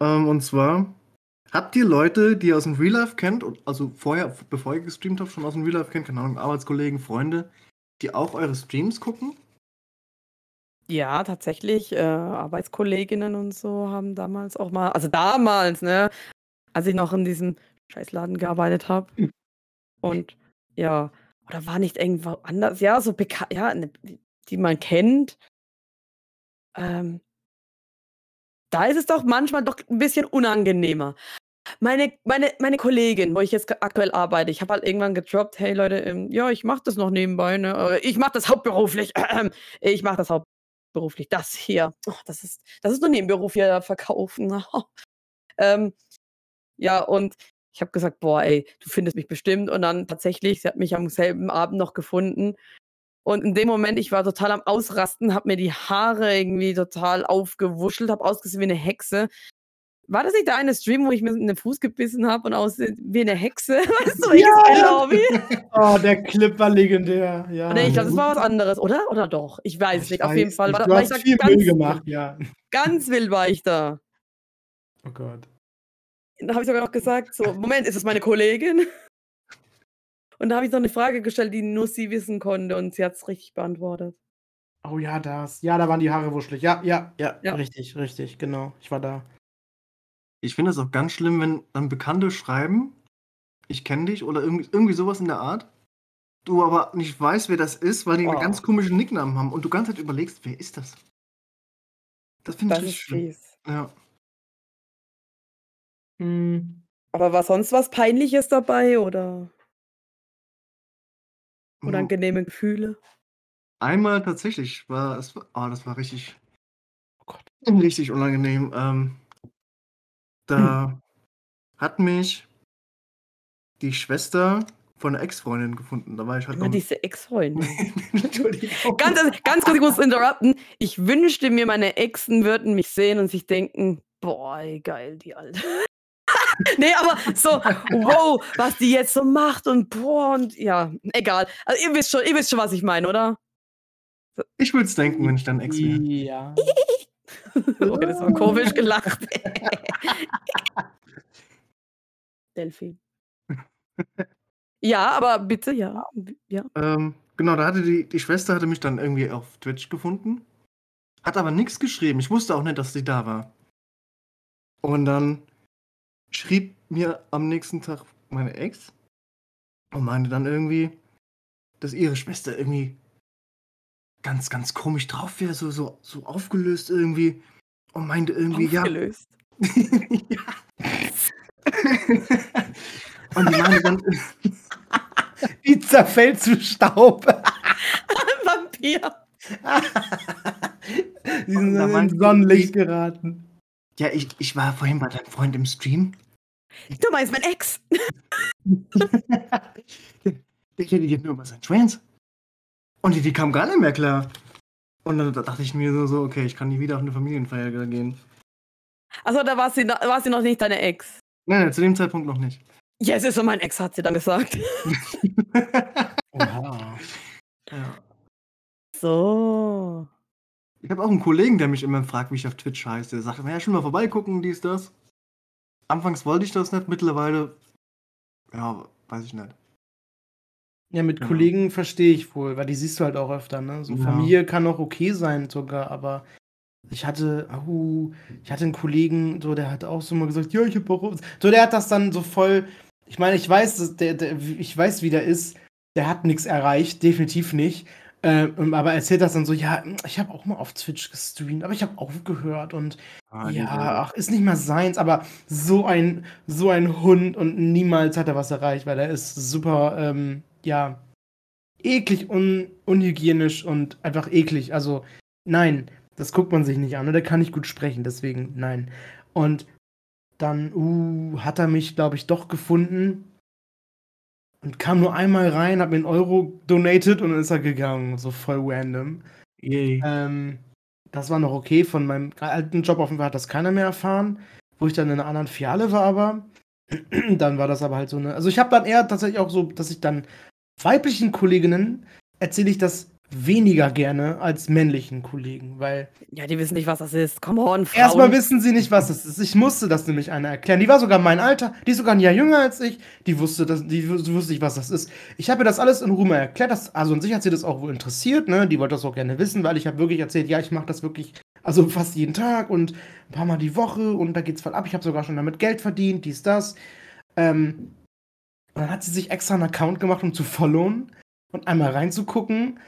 C: Ähm, und zwar, habt ihr Leute, die ihr aus dem Real Life kennt, also vorher, bevor ihr gestreamt habt, schon aus dem Real Life kennt, keine Ahnung, Arbeitskollegen, Freunde, die auch eure Streams gucken?
A: Ja, tatsächlich. Äh, Arbeitskolleginnen und so haben damals auch mal, also damals, ne, als ich noch in diesem Scheißladen gearbeitet habe. Und ja, oder war nicht irgendwo anders, ja, so bekannt, ja, ne, die- die man kennt. Ähm, da ist es doch manchmal doch ein bisschen unangenehmer. Meine, meine, meine Kollegin, wo ich jetzt aktuell arbeite, ich habe halt irgendwann gedroppt, hey Leute, ähm, ja, ich mache das noch nebenbei, ne? äh, Ich mache das hauptberuflich. Ich mache das hauptberuflich. Das hier, oh, das ist, das ist nur Nebenberuf hier verkaufen. ähm, ja, und ich habe gesagt, boah, ey, du findest mich bestimmt. Und dann tatsächlich, sie hat mich am selben Abend noch gefunden. Und in dem Moment, ich war total am Ausrasten, habe mir die Haare irgendwie total aufgewuschelt, habe ausgesehen wie eine Hexe. War das nicht der eine Stream, wo ich mir in den Fuß gebissen habe und aussehe wie eine Hexe? Weißt du, welches
B: Ja!
A: Lobby?
B: Oh, der Clip war legendär. Ja.
A: Nee, ich glaube, das war was anderes, oder? Oder doch? Ich weiß es nicht. Auf jeden
B: weiß
A: Fall.
B: nicht.
A: War,
B: Du
A: war
B: hast
A: ich
B: viel
A: ganz,
B: Müll gemacht, ja.
A: ganz wild war ich da.
B: Oh Gott.
A: Da habe ich sogar noch gesagt, so, Moment, ist das meine Kollegin? Und da habe ich noch eine Frage gestellt, die nur sie wissen konnte und sie hat es richtig beantwortet.
B: Oh ja, das. Ja, da waren die Haare wuschelig. Ja, ja, ja,
A: Ja.
B: Richtig, richtig, genau. Ich war da.
C: Ich finde es auch ganz schlimm, wenn dann Bekannte schreiben, ich kenne dich oder irgendwie, irgendwie sowas in der Art, du aber nicht weißt, wer das ist, weil die
A: Oh.
C: einen ganz komischen Nicknamen haben und du ganz halt überlegst, wer ist das? Das finde ich richtig schlimm.
A: fies.
C: Ja.
B: Hm.
A: Aber war sonst was Peinliches dabei oder. Unangenehme Gefühle?
C: Einmal tatsächlich war es, ah, das war richtig,
B: Oh Gott.
C: richtig unangenehm. Ähm, da hat mich die Schwester von einer Ex-Freundin gefunden. Da war ich halt noch.
A: diese Ex-Freundin. Ganz, ganz kurz, ich muss interrupten. Ich wünschte mir, meine Exen würden mich sehen und sich denken, boah, geil, die Alte. Nee, aber so, wow, was die jetzt so macht und boah, und ja, egal. Also ihr wisst schon, ihr wisst schon, was ich meine, oder?
C: Ich würde es denken, wenn ich dann Ex wäre.
B: Ja.
A: okay, das war komisch gelacht. Delphin. Ja, aber bitte, ja. Ja.
C: Ähm, genau, da hatte die, die Schwester hatte mich dann irgendwie auf Twitch gefunden. hat aber nichts geschrieben. Ich wusste auch nicht, dass sie da war. Und dann schrieb mir am nächsten Tag meine Ex und meinte dann irgendwie, dass ihre Schwester irgendwie ganz, ganz komisch drauf wäre, so, so, so aufgelöst irgendwie. Und meinte irgendwie,
A: Aufgelöst.
C: ja. und die meinte dann,
B: Die zerfällt zu Staub.
A: Vampir.
B: Die sind in Sonnenlicht geraten.
C: Ja, ich, ich war vorhin bei deinem Freund im Stream.
A: Du meinst mein Ex.
C: Ich hätte dir nur über seinen Schwanz. Und die, die kam gar nicht mehr klar. Und dann dachte ich mir so, okay, ich kann nie wieder auf eine Familienfeier gehen.
A: Achso, da war sie, noch- war sie noch nicht deine Ex.
C: Nein, nein, zu dem Zeitpunkt noch nicht.
A: Yes, ist so mein Ex, hat sie dann gesagt.
B: Oha.
C: Ja.
A: So.
C: Ich habe auch einen Kollegen, der mich immer fragt, wie ich auf Twitch heiße. Der sagt, ja, schon mal vorbeigucken, dies, das. Anfangs wollte ich das nicht, mittlerweile, ja, weiß ich nicht.
B: Ja, mit
C: Ja.
B: Kollegen verstehe ich wohl, weil die siehst du halt auch öfter, ne? So
C: Ja.
B: Familie kann auch okay sein sogar, aber ich hatte, au, ich hatte einen Kollegen, so, der hat auch so mal gesagt, ja, ich hab auch. So, der hat das dann so voll. Ich meine, ich weiß, der, der, ich weiß, wie der ist. Der hat nichts erreicht, definitiv nicht. Ähm, aber erzählt das dann so, ja, ich habe auch mal auf Twitch gestreamt, aber ich habe aufgehört und
C: Ah,
B: ja, ach, ist nicht mal seins, aber so ein, so ein Hund und niemals hat er was erreicht, weil er ist super, ähm, ja, eklig, un, unhygienisch und einfach eklig. Also, nein, das guckt man sich nicht an. Und er kann nicht gut sprechen, deswegen nein. Und dann, uh, hat er mich, glaube ich, doch gefunden und kam nur einmal rein, hat mir einen Euro donated und dann ist er gegangen. So voll random.
C: Yay.
B: Ähm, das war noch okay. Von meinem alten Job Fall hat das keiner mehr erfahren. Wo ich dann in einer anderen Filiale war, aber dann war das aber halt so eine. Also ich habe dann eher tatsächlich auch so, dass ich dann weiblichen Kolleginnen erzähle ich das weniger gerne als männlichen Kollegen, weil
A: Ja, die wissen nicht, was das ist. Come on, Frauen.
B: erstmal wissen sie nicht, was es ist. Ich musste das nämlich einer erklären. Die war sogar mein Alter, die ist sogar ein Jahr jünger als ich. Die wusste, das, die wus- wusste nicht, was das ist. Ich habe ihr das alles in Ruhe mal erklärt. Das, also an sich hat sie das auch wohl interessiert. Ne? Die wollte das auch gerne wissen, weil ich habe wirklich erzählt, ja, ich mache das wirklich, also fast jeden Tag und ein paar Mal die Woche und da geht's voll ab. Ich habe sogar schon damit Geld verdient, dies, das. Ähm, und dann hat sie sich extra einen Account gemacht, um zu followen und einmal reinzugucken.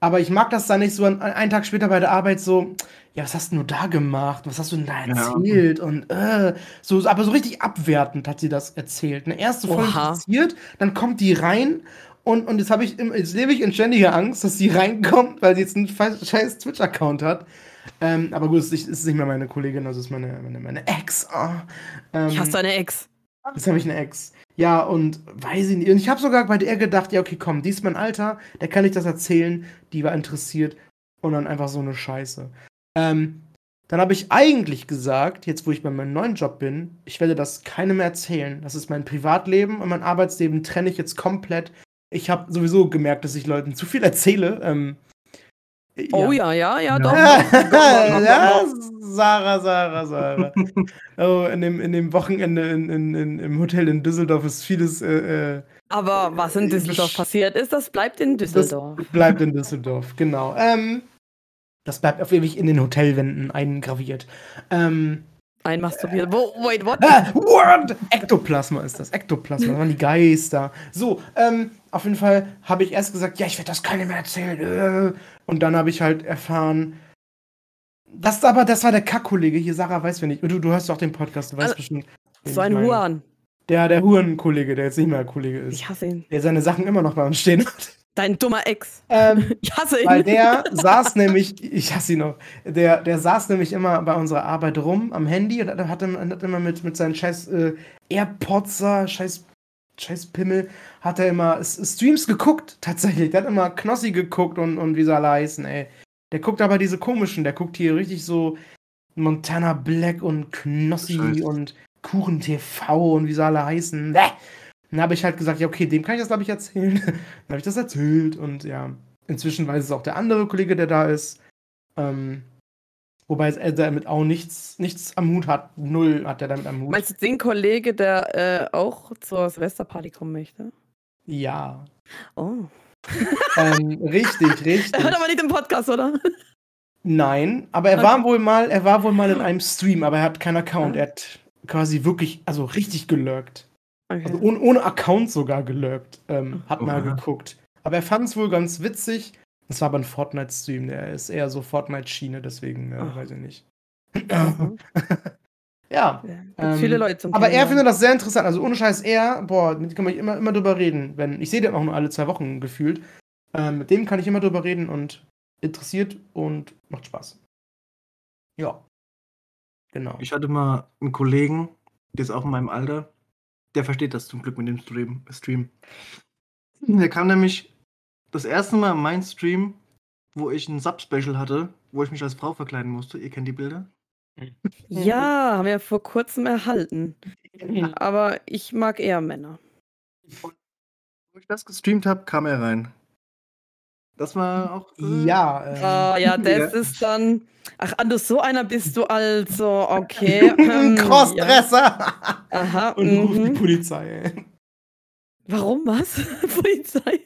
B: Aber ich mag das dann nicht so an, einen Tag später bei der Arbeit so, ja, was hast du da gemacht? Was hast du denn da
C: Ja.
B: erzählt? Und äh, so, aber so richtig abwertend hat sie das erzählt. Eine erste
A: Oha.
B: interessiert, dann kommt die rein und, und jetzt habe ich im- jetzt lebe ich in ständiger Angst, dass sie reinkommt, weil sie jetzt einen scheiß Twitch-Account hat. Ähm, aber gut, es ist, nicht mehr meine Kollegin, also es ist meine, meine, meine Ex. Ah. Ähm,
A: Ich hasse deine Ex.
B: Jetzt habe ich eine Ex. Ja, und weiß ich nicht. Und ich habe sogar bei der gedacht, ja, okay, komm, die ist mein Alter, der kann ich das erzählen, die war interessiert. Und dann einfach so eine Scheiße. Ähm, dann habe ich eigentlich gesagt, jetzt wo ich bei meinem neuen Job bin, ich werde das keinem erzählen. Das ist mein Privatleben und mein Arbeitsleben trenne ich jetzt komplett. Ich habe sowieso gemerkt, dass ich Leuten zu viel erzähle. Ähm,
A: Oh ja, ja, ja,
C: Ja.
A: doch.
B: ja, Sarah, Sarah, Sarah. Oh, in dem, in dem Wochenende in, in, in, im Hotel in Düsseldorf ist vieles äh, äh,
A: Aber was in Düsseldorf passiert ist, das bleibt in Düsseldorf.
B: bleibt in Düsseldorf, genau. Ähm, das bleibt auf ewig in den Hotelwänden eingraviert. Ähm,
A: Einmasturbiert. Wo, wait, what?
B: ah, what? Ektoplasma ist das. Ektoplasma, das waren die Geister. So, ähm, auf jeden Fall habe ich erst gesagt, ja, ich werde das keinem mehr erzählen. Äh. Und dann habe ich halt erfahren, das aber, das war der Kack-Kollege hier, Sarah weiß wer nicht. Du, du hörst doch den Podcast, du weißt
A: Also,
B: bestimmt.
A: So ein. Huan.
B: Der, der Huren-Kollege, der jetzt nicht mehr Kollege ist.
A: Ich hasse ihn.
B: Der seine Sachen immer noch bei uns stehen hat.
A: Dein dummer Ex.
B: ähm,
A: Ich hasse ihn.
B: weil der saß nämlich, ich hasse ihn noch, der, der saß nämlich immer bei unserer Arbeit rum am Handy und hat, hat, immer- hat immer mit, mit seinen scheiß äh, Airpods, da, scheiß, scheiß Pimmel, hat er immer S- Streams geguckt, tatsächlich. Der hat immer Knossi geguckt und, und wie sie alle heißen, ey. Der guckt aber diese komischen, der guckt hier richtig so Montana Black und Knossi
C: Scheiße.
B: und Kuchen TV und wie sie alle heißen. Bäh. Dann habe ich halt gesagt, ja, okay, dem kann ich das, glaube ich, erzählen. Dann habe ich das erzählt und ja, inzwischen weiß es auch der andere Kollege, der da ist. Ähm, wobei er damit auch nichts, nichts am Hut hat. Null hat er damit am Hut.
A: Meinst du den Kollege, der äh, auch zur Silvesterparty kommen möchte?
B: ja.
A: Oh.
B: Ähm, richtig,
A: Er
B: richtig.
A: hört aber nicht den Podcast, oder?
B: Nein, aber er
A: Okay.
B: war wohl mal, er war wohl mal in einem Stream, aber er hat keinen Account. Er hat quasi wirklich, also richtig gelurkt.
A: Okay.
B: Also ohne, ohne Account sogar gelurkt. Ähm, hat mal
C: Oha.
B: geguckt. Aber er fand es wohl ganz witzig. Das war aber ein Fortnite-Stream. Der ist eher so Fortnite-Schiene, deswegen äh, weiß ich nicht.
A: Mhm.
B: ja.
A: Ja,
B: Ähm,
A: viele Leute zum
B: Aber er
A: Kennenlernen.
B: findet das sehr interessant. Also ohne Scheiß, er, boah, mit dem kann ich immer, immer drüber reden. Wenn, ich sehe den auch nur alle zwei Wochen gefühlt. Ähm, mit dem kann ich immer drüber reden und interessiert und macht Spaß. Ja. Genau.
C: Ich hatte mal einen Kollegen, der ist auch in meinem Alter, der versteht das zum Glück mit dem Stream. Der kam nämlich das erste Mal in meinen Stream, wo ich ein Sub-Special hatte, wo ich mich als Frau verkleiden musste. Ihr kennt die Bilder?
A: Ja, haben wir vor kurzem erhalten. Aber ich mag eher Männer.
C: Wo ich das gestreamt habe, kam er rein. Das war auch. äh,
B: Ja. ähm,
A: Ah, ja, das
C: Ja.
A: ist dann. Ach, Andus, so einer bist du also. Okay.
B: Ein
A: ähm, ja.
B: Crossdresser!
A: Aha.
B: Und ruft die
A: Mhm.
B: Polizei. ey.
A: Warum was? Polizei.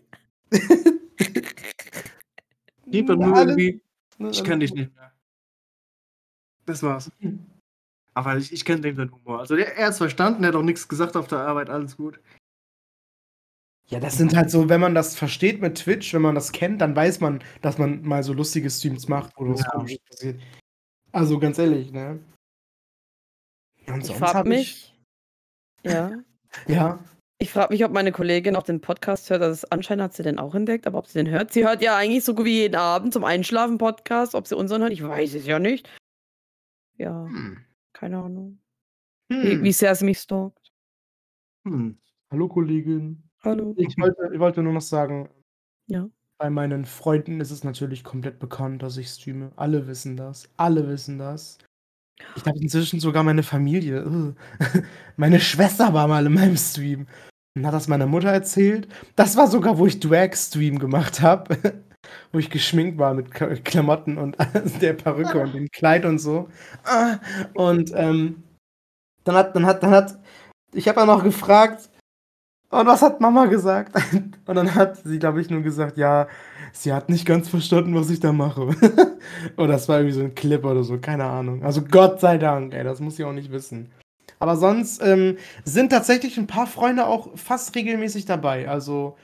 C: Dann nur irgendwie.
B: ne,
C: Ich kenne dich nicht mehr. Das war's. Aber ich, ich kenne den Humor. Also der, er hat's verstanden, er hat auch nichts gesagt auf der Arbeit, alles gut.
B: Ja, das sind halt so, wenn man das versteht mit Twitch, wenn man das kennt, dann weiß man, dass man mal so lustige Streams macht, wo was
C: Ja.
B: komisches passiert. Also ganz ehrlich, ne? Und
A: Ich
B: hab
A: mich. Ja.
B: Ja.
A: Ich frage mich, ob meine Kollegin auch den Podcast hört. Also anscheinend hat sie den auch entdeckt, aber ob sie den hört. Sie hört ja eigentlich so gut wie jeden Abend zum Einschlafen Podcast. Ob sie unseren hört, ich weiß es ja nicht. Ja,
B: Hm.
A: keine Ahnung. Wie,
B: Hm.
A: wie sehr sie mich stalkt.
C: Hm.
B: Hallo Kollegin.
A: Hallo.
B: Ich wollte, ich wollte nur noch sagen,
A: Ja.
B: bei meinen Freunden ist es natürlich komplett bekannt, dass ich streame. Alle wissen das. Alle wissen das. Ich habe inzwischen sogar meine Familie. Meine Schwester war mal in meinem Stream und hat das meiner Mutter erzählt. Das war sogar, wo ich Drag-Stream gemacht habe. wo ich geschminkt war mit Klamotten und der Perücke und dem Kleid und so. Ah, Und ähm, dann hat, dann hat, dann hat, ich habe dann noch gefragt, und was hat Mama gesagt? Und dann hat sie, glaube ich, nur gesagt, ja, sie hat nicht ganz verstanden, was ich da mache. oder das war irgendwie so ein Clip oder so, keine Ahnung. Also Gott sei Dank, ey, das muss sie auch nicht wissen. Aber sonst ähm, sind tatsächlich ein paar Freunde auch fast regelmäßig dabei. Also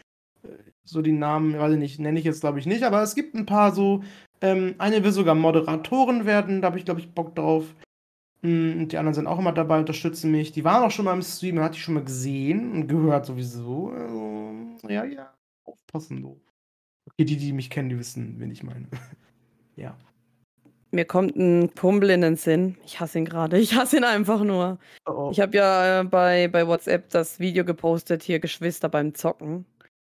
B: äh, so die Namen, weiß ich nicht, nenne ich jetzt glaube ich nicht, aber es gibt ein paar so, ähm, eine will sogar Moderatorin werden, da habe ich glaube ich Bock drauf. Mm, Und die anderen sind auch immer dabei, unterstützen mich. Die waren auch schon mal im Stream, man hat die schon mal gesehen und gehört sowieso. Also, ja, ja, aufpassen, du. Okay, die, die mich kennen, die wissen, wen ich meine. ja.
A: Mir kommt ein Kumpel in den Sinn. Ich hasse ihn gerade. Ich hasse ihn einfach nur.
B: Oh, oh.
A: Ich habe ja äh, bei, bei WhatsApp das Video gepostet, hier Geschwister beim Zocken.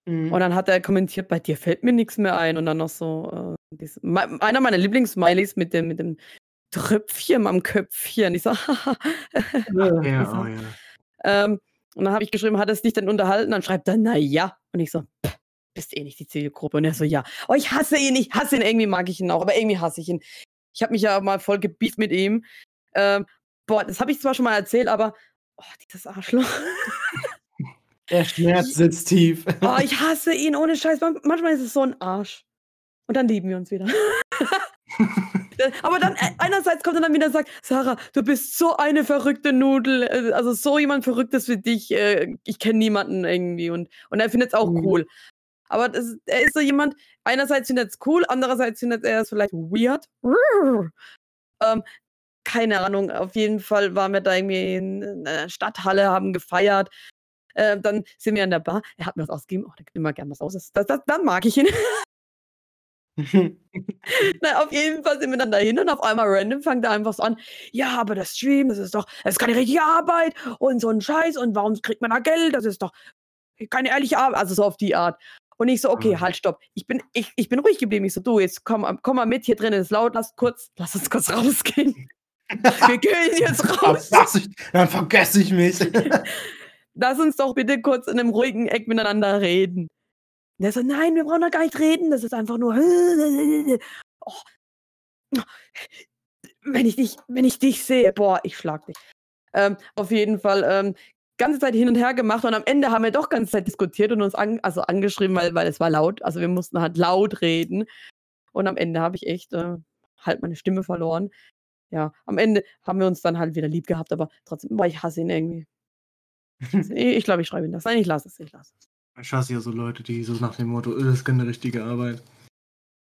B: Mhm.
A: Und dann hat er kommentiert, bei dir fällt mir nichts mehr ein. Und dann noch so, äh, dies, me- einer meiner Lieblings-Smileys mit dem, mit dem Tröpfchen am Köpfchen. Ich so,
B: Ja.
C: Ja, oh ja.
A: ähm, und dann habe ich geschrieben, hat es dich denn unterhalten? Dann schreibt er, na ja. Und ich so, "Pff, bist eh nicht die Zielgruppe. Und er so, ja. Oh, ich hasse ihn, ich hasse ihn. Irgendwie mag ich ihn auch, aber irgendwie hasse ich ihn. Ich habe mich ja mal voll gebieft mit ihm. Ähm, boah, das habe ich zwar schon mal erzählt, aber oh, dieses Arschloch.
B: Der Schmerz sitzt tief.
A: Oh, ich hasse ihn ohne Scheiß. Man- Manchmal ist es so ein Arsch. Und dann lieben wir uns wieder. Aber dann äh, einerseits kommt er dann wieder und sagt, Sarah, du bist so eine verrückte Nudel, äh, also so jemand Verrücktes wie dich. äh, Ich kenne niemanden irgendwie und, und er findet es auch
B: Mhm.
A: cool. Aber das, er ist so jemand, einerseits findet es cool, andererseits findet er es vielleicht weird. Ähm, keine Ahnung, auf jeden Fall waren wir da irgendwie in einer Stadthalle, haben gefeiert. Äh, dann sind wir an der Bar. Er hat mir was ausgegeben. Oh, der gibt immer gern was aus. Das, das, dann mag ich ihn. Na, auf jeden Fall sind wir dann dahin und auf einmal random fängt er einfach so an. Ja, aber das Stream, das ist doch, das ist keine richtige Arbeit und so ein Scheiß und warum kriegt man da Geld? Das ist doch keine ehrliche Arbeit. Also so auf die Art. Und ich so, okay,
C: Mhm.
A: halt, stopp. Ich bin, ich, ich bin ruhig geblieben. Ich so, du, jetzt komm, komm mal mit, hier drin ist laut, lass kurz, lass uns kurz rausgehen. Wir gehen jetzt raus.
B: Ich, dann vergesse ich mich.
A: Lass uns doch bitte kurz in einem ruhigen Eck miteinander reden. Und der so, nein, wir brauchen doch gar nicht reden, das ist einfach nur. Oh. Wenn ich dich, wenn ich dich sehe, boah, ich schlag dich. Ähm, auf jeden Fall, ähm, ganze Zeit hin und her gemacht und am Ende haben wir doch ganze Zeit diskutiert und uns an, also angeschrieben, weil, weil es war laut. Also wir mussten halt laut reden. Und am Ende habe ich echt, äh, halt meine Stimme verloren. Ja, am Ende haben wir uns dann halt wieder lieb gehabt, aber trotzdem, boah, ich hasse ihn irgendwie. Ich glaube, ich schreibe ihn das. Nein, ich lasse es, ich lasse es.
C: Ich hasse ja so Leute, die so nach dem Motto, "Äh, das ist keine richtige Arbeit.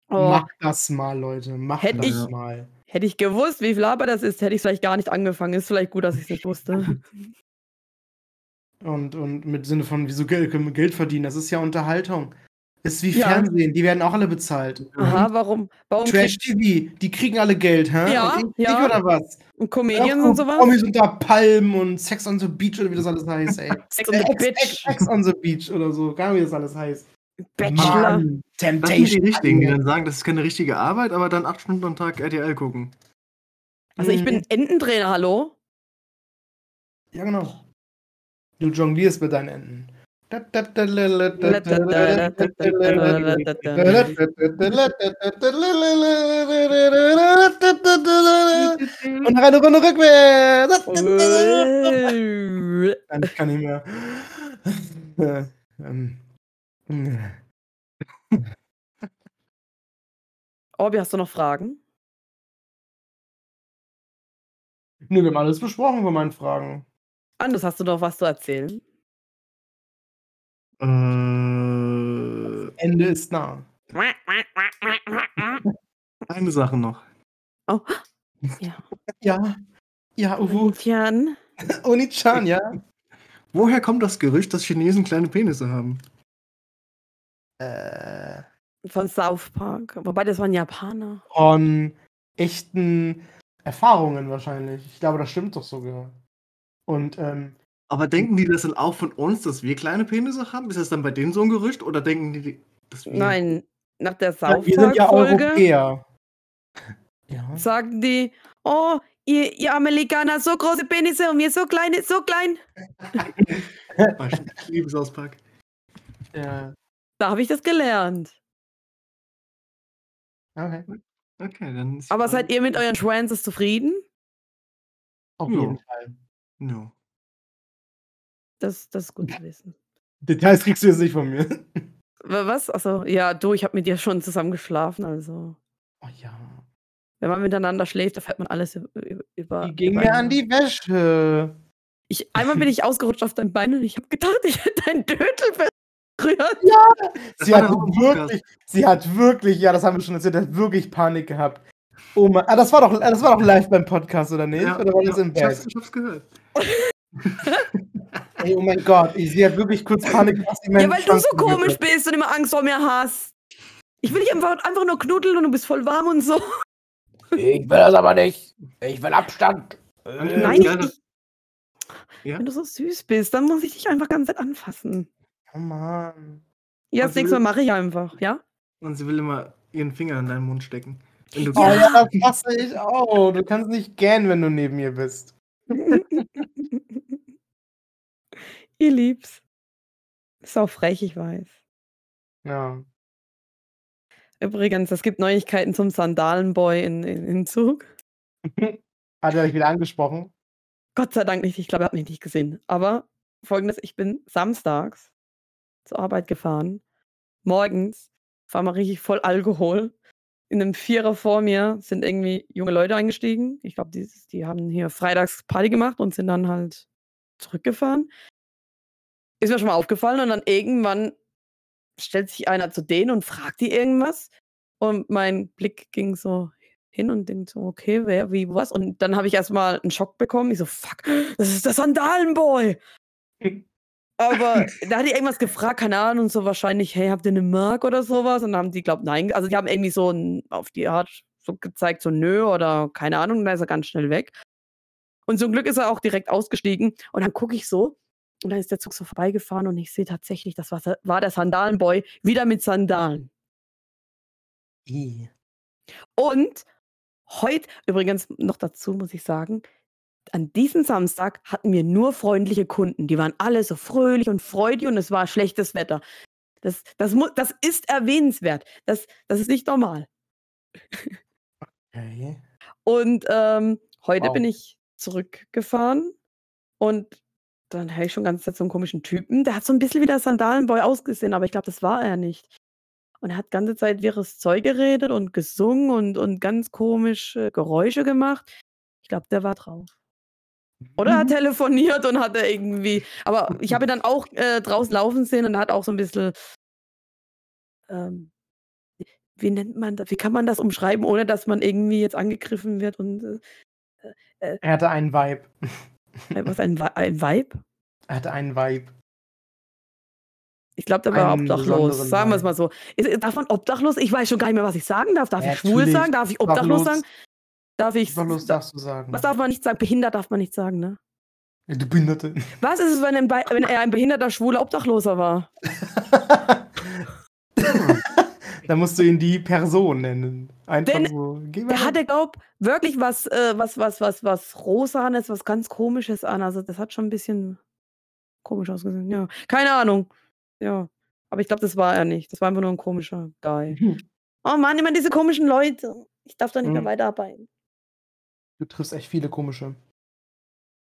A: Oh,
B: Mach das mal, Leute. Mach
A: Hätt
B: das
A: ich-
B: mal.
A: hätte ich gewusst, wie viel Arbeit das ist, hätte ich vielleicht gar nicht angefangen. Ist vielleicht gut, dass ich es nicht wusste.
B: Und, und mit Sinne von, wieso Geld, können wir Geld verdienen? Das ist ja Unterhaltung. Ist wie
A: Ja.
B: Fernsehen, die werden auch alle bezahlt.
A: Aha, warum? Warum
B: Trash TV, die kriegen alle Geld, hä?
A: Ja,
B: und ich
A: ja.
B: oder was?
A: ein Comedians
B: Ja,
A: und sowas?
B: Promis unter Palmen und Sex on the Beach oder wie das alles heißt, ey.
A: Sex on the
B: Ex, Ex,
A: Bitch,
B: Ex on the Beach oder so, gar nicht, wie das alles heißt.
A: Bachelor.
B: Mann,
C: Das sind die
B: Temptation.
C: Richtigen, die dann sagen, das ist keine richtige Arbeit, aber dann acht Stunden am Tag RTL gucken.
A: Also ich
B: Mhm.
A: bin Ententrainer, hallo?
B: Ja, genau. Du jonglierst mit deinen Enden. Und noch eine Runde rückwärts. Ich kann nicht mehr.
A: Orbi, hast du noch Fragen?
B: Nö, wir haben alles besprochen von meinen Fragen.
A: Anders hast du noch was zu erzählen?
C: Äh,
B: Ende ist nah.
C: eine Sache noch.
A: Oh, ja.
B: Ja. Ja, Uhu.
A: Tian.
B: Oni-chan, ja.
C: Woher kommt das Gerücht, dass Chinesen kleine Penisse haben?
B: Äh,
A: Von South Park. Wobei, das waren Japaner.
B: von echten Erfahrungen wahrscheinlich. Ich glaube, das stimmt doch sogar. Und ähm,
C: Aber denken die das dann auch von uns, dass wir kleine Penisse haben? Ist das dann bei denen so ein Gerücht oder denken die, dass wir.
A: Nein, nach der South
B: wir sind ja Europäer. Ja.
A: sagten die, oh, ihr, ihr Amerikaner so große Penisse und wir so kleine, so klein.
C: Ich liebe South Park.
B: ja.
A: Da habe ich das gelernt.
B: Okay.
C: Okay, dann.
A: Aber seid ihr mit euren Schwanzes zufrieden?
B: Auf jeden Fall.
C: No.
A: Das, das ist gut zu wissen.
B: Details kriegst du jetzt nicht von mir.
A: Wa- Was? Achso, ja, du, ich habe mit dir schon zusammen geschlafen, also.
B: Oh ja.
A: Wenn man miteinander schläft, erfährt man alles über.
B: Die ging mir an die Wäsche.
A: Ich, einmal bin ich ausgerutscht auf dein Bein und ich habe gedacht, ich hätte deinen Dödel berührt.
C: Das
B: Sie hat wirklich, sie hat wirklich, ja, das haben wir schon erzählt, hat wirklich Panik gehabt. Oh mein, ah, das war doch, das war doch live beim Podcast, oder nicht? oder war das im
C: ich, hab's,
B: Bett?
C: ich hab's gehört.
B: Ey, oh mein Gott, ich, sie hat wirklich kurz Panik sie
A: Ja, weil du so komisch bist und immer Angst vor mir hast. Ich will dich einfach, einfach nur knuddeln und du bist voll warm und so.
B: Ich will das aber nicht. Ich will Abstand.
C: Äh,
A: Nein, ich, ich,
C: Ja?
A: wenn du so süß bist, dann muss ich dich einfach ganz Zeit anfassen.
B: Oh Mann.
A: Ja, das nächste Mal mache ich einfach, ja?
C: Und sie will immer ihren Finger in deinen Mund stecken. Wenn du
B: Oh ja, das hasse ich auch. Du kannst nicht gähnen, wenn du neben mir bist.
A: Ihr lieb's. Ist auch frech, ich weiß.
B: Ja.
A: Übrigens, es gibt Neuigkeiten zum Sandalenboy in, in, in Zug.
B: Hat er dich wieder angesprochen?
A: Gott sei Dank nicht, ich glaube, er hat mich nicht gesehen. Aber folgendes, ich bin samstags zur Arbeit gefahren. Morgens war mal richtig voll Alkohol. In einem Vierer vor mir sind irgendwie junge Leute eingestiegen. Ich glaube, die, die haben hier freitags Party gemacht und sind dann halt zurückgefahren. Ist mir schon mal aufgefallen und dann irgendwann stellt sich einer zu denen und fragt die irgendwas. Und mein Blick ging so hin und denkt so, okay, wer, wie, was? Und dann habe ich erstmal einen Schock bekommen. Ich so, fuck, das ist der Sandalenboy. Aber da hat die irgendwas gefragt, keine Ahnung, so wahrscheinlich, hey, habt ihr eine Mark oder sowas? Und dann haben die, glaubt, nein. Also die haben irgendwie so ein, auf die Art so gezeigt, so nö oder keine Ahnung, und dann ist er ganz schnell weg. Und zum Glück ist er auch direkt ausgestiegen. Und dann gucke ich so und dann ist der Zug so vorbeigefahren und ich sehe tatsächlich, das war, war der Sandalenboy wieder mit Sandalen.
B: I.
A: Und heute, übrigens noch dazu muss ich sagen, an diesem Samstag hatten wir nur freundliche Kunden. Die waren alle so fröhlich und freudig und es war schlechtes Wetter. Das, das, das ist erwähnenswert. Das, das ist nicht normal.
B: Okay.
A: Und ähm, heute
B: Wow.
A: bin ich zurückgefahren und dann höre ich schon ganz Zeit so einen komischen Typen. Der hat so ein bisschen wie der Sandalenboy ausgesehen, aber ich glaube, das war er nicht. und er hat ganze Zeit wirres Zeug geredet und gesungen und, und ganz komische Geräusche gemacht. Ich glaube, der war drauf. Oder hat
B: Mhm.
A: telefoniert und hat er irgendwie. Aber ich habe ihn dann auch äh, draußen laufen sehen und er hat auch so ein bisschen. Ähm, wie nennt man das? Wie kann man das umschreiben, ohne dass man irgendwie jetzt angegriffen wird und. Äh,
B: Er hatte einen Vibe.
A: Äh, was ein, ein Vibe?
B: Er hatte einen Vibe.
A: Ich glaube, der war
B: Einen
A: obdachlos.
B: besonderen
A: Sagen wir es
B: Vibe.
A: mal so. Ist, darf man obdachlos? Ich weiß schon gar nicht mehr, was ich sagen darf. Darf
B: Ja,
A: ich schwul
B: natürlich.
A: sagen? Darf ich obdachlos
B: Obdachlos.
A: sagen? Darf ich.
B: Obdachlos darfst du sagen.
A: Was darf man nicht sagen? Behindert darf man nicht sagen, ne?
B: Ja, Du Behinderte.
A: Was ist es, wenn, ein, Be- wenn er ein behinderter, schwuler Obdachloser war?
B: da musst du ihn die Person nennen. Einfach
A: Denn
B: so.
A: Der hatte, glaub, wirklich was, äh, was, was, was, was Rosanes, was ganz Komisches an. Also das hat schon ein bisschen komisch ausgesehen. Ja, keine Ahnung. Ja, aber ich glaube, das war er nicht. Das war einfach nur ein komischer Guy. Oh Mann, immer diese komischen Leute. Ich darf da nicht mehr
B: Mhm.
A: weiterarbeiten.
B: Du triffst echt viele komische.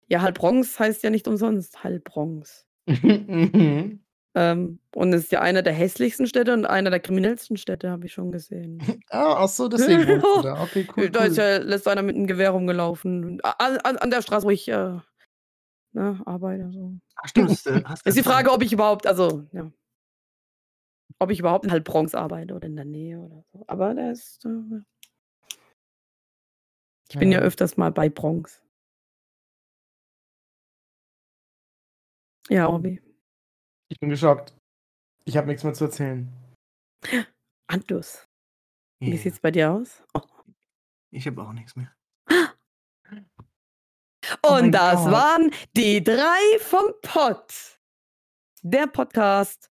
A: Ja, Halbbronx heißt ja nicht umsonst Halbbronx. Ähm, und es ist ja einer der hässlichsten Städte und einer der kriminellsten Städte, habe ich schon gesehen.
B: ah, ach so, deswegen da. Okay, cool.
A: da ist ja letzte einer mit einem Gewehr rumgelaufen. An, an, an der Straße, wo ich äh, ne, arbeite. So.
C: Ach, stimmt. Ist,
A: die Frage, ob ich überhaupt, also, ja. Ob ich überhaupt in Halbbronx arbeite oder in der Nähe oder so. Aber der ist. Äh, ja. ich bin ja
B: Ja.
A: öfters mal bei Bronx. Ja, Obi.
B: Ich bin geschockt. Ich habe nichts mehr zu erzählen.
A: Andus. Wie
C: Yeah.
A: sieht's bei dir aus? Oh.
C: Ich habe auch nichts mehr.
B: Oh
A: Und
B: mein
A: das
B: Gott.
A: waren die drei vom Pott. Der Podcast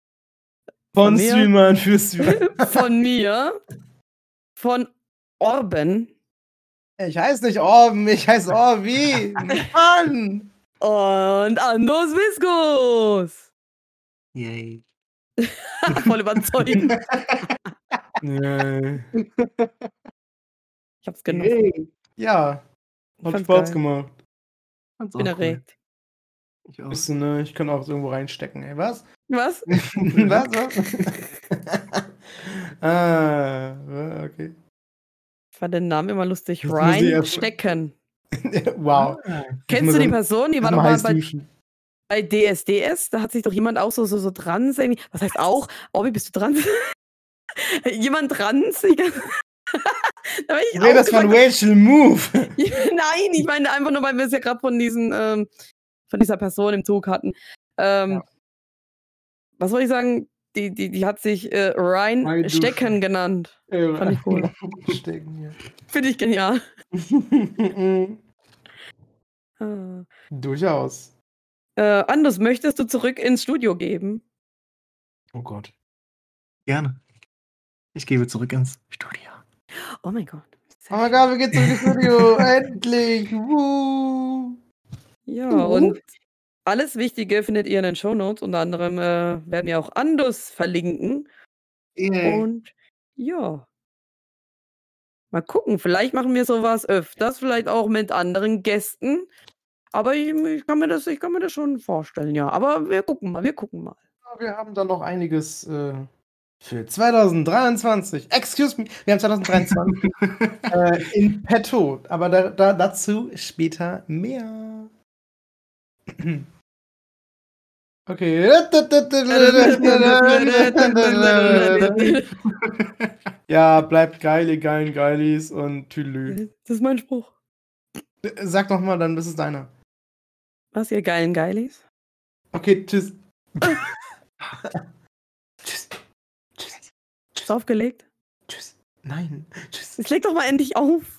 B: Von
A: mir?
B: Streamern für Streamer.
A: von mir, von Orben
B: Ich heiße nicht Orben, ich heiße Orbi. Mann!
A: und Andus Viskus.
C: Yay.
A: Voll überzeugend.
B: Nee.
A: Ich hab's genossen.
B: Ja,
A: Ich
B: hat
A: fand's
B: Spaß
A: geil.
B: gemacht.
C: Fand's
A: Bin
C: auch cool.
A: erregt.
C: Ich auch.
B: Du, ne? Ich kann auch irgendwo reinstecken, ey. Was?
A: Was?
B: Was? Was? ah, okay.
A: Ich fand den Namen immer lustig.
B: Das muss ich
A: Ryan
B: erst-
A: Stecken.
B: wow.
C: Ah,
A: Kennst du die Person? Die war doch mal bei,
B: duschen.
A: Bei DSDS. Da hat sich doch jemand auch so, so, so dran. irgendwie- Was heißt auch? Obi, bist du dran? jemand dran? da war ich
B: Du redest
A: auch
B: von Rachel Move.
A: Nein, ich meine einfach nur, weil wir es ja gerade von diesen, ähm, von dieser Person im Zug hatten. Ähm,
B: Ja.
A: Was soll ich sagen? Die, die, die hat sich äh, Ryan
B: Ryan
A: Stecken
B: Duschen.
A: genannt. Fand ich cool.
B: Stecken, ja.
A: Finde ich genial. Ah.
B: Durchaus.
A: Äh, Anders, möchtest du zurück ins Studio geben?
B: Oh Gott.
C: Gerne. Ich gebe zurück ins Studio.
A: Oh mein Gott.
B: Oh mein Gott, wir gehen zurück ins Studio. Endlich. Woo.
A: Ja,
B: Uh.
A: und alles Wichtige findet ihr in den Shownotes. Unter anderem äh, werden wir auch Andus verlinken.
C: Yay.
A: Und ja. Mal gucken, vielleicht machen wir sowas öfters, vielleicht auch mit anderen Gästen. Aber ich, ich, kann mir das, ich kann mir das schon vorstellen, ja. Aber wir gucken mal, wir gucken mal.
B: Wir haben da noch einiges äh, für 2023. Excuse me, wir haben 2023 äh, in petto. Aber da, da, dazu später mehr. Okay. Ja, bleibt geil, ihr geilen Geilis und Tülü.
A: Das ist mein Spruch.
B: Sag doch mal, dann ist es deiner.
A: Was, ihr geilen Geilis?
B: Okay, tschüss. tschüss. Tschüss.
A: Ist aufgelegt?
B: Tschüss. Nein. Tschüss.
A: Jetzt leg doch mal endlich auf.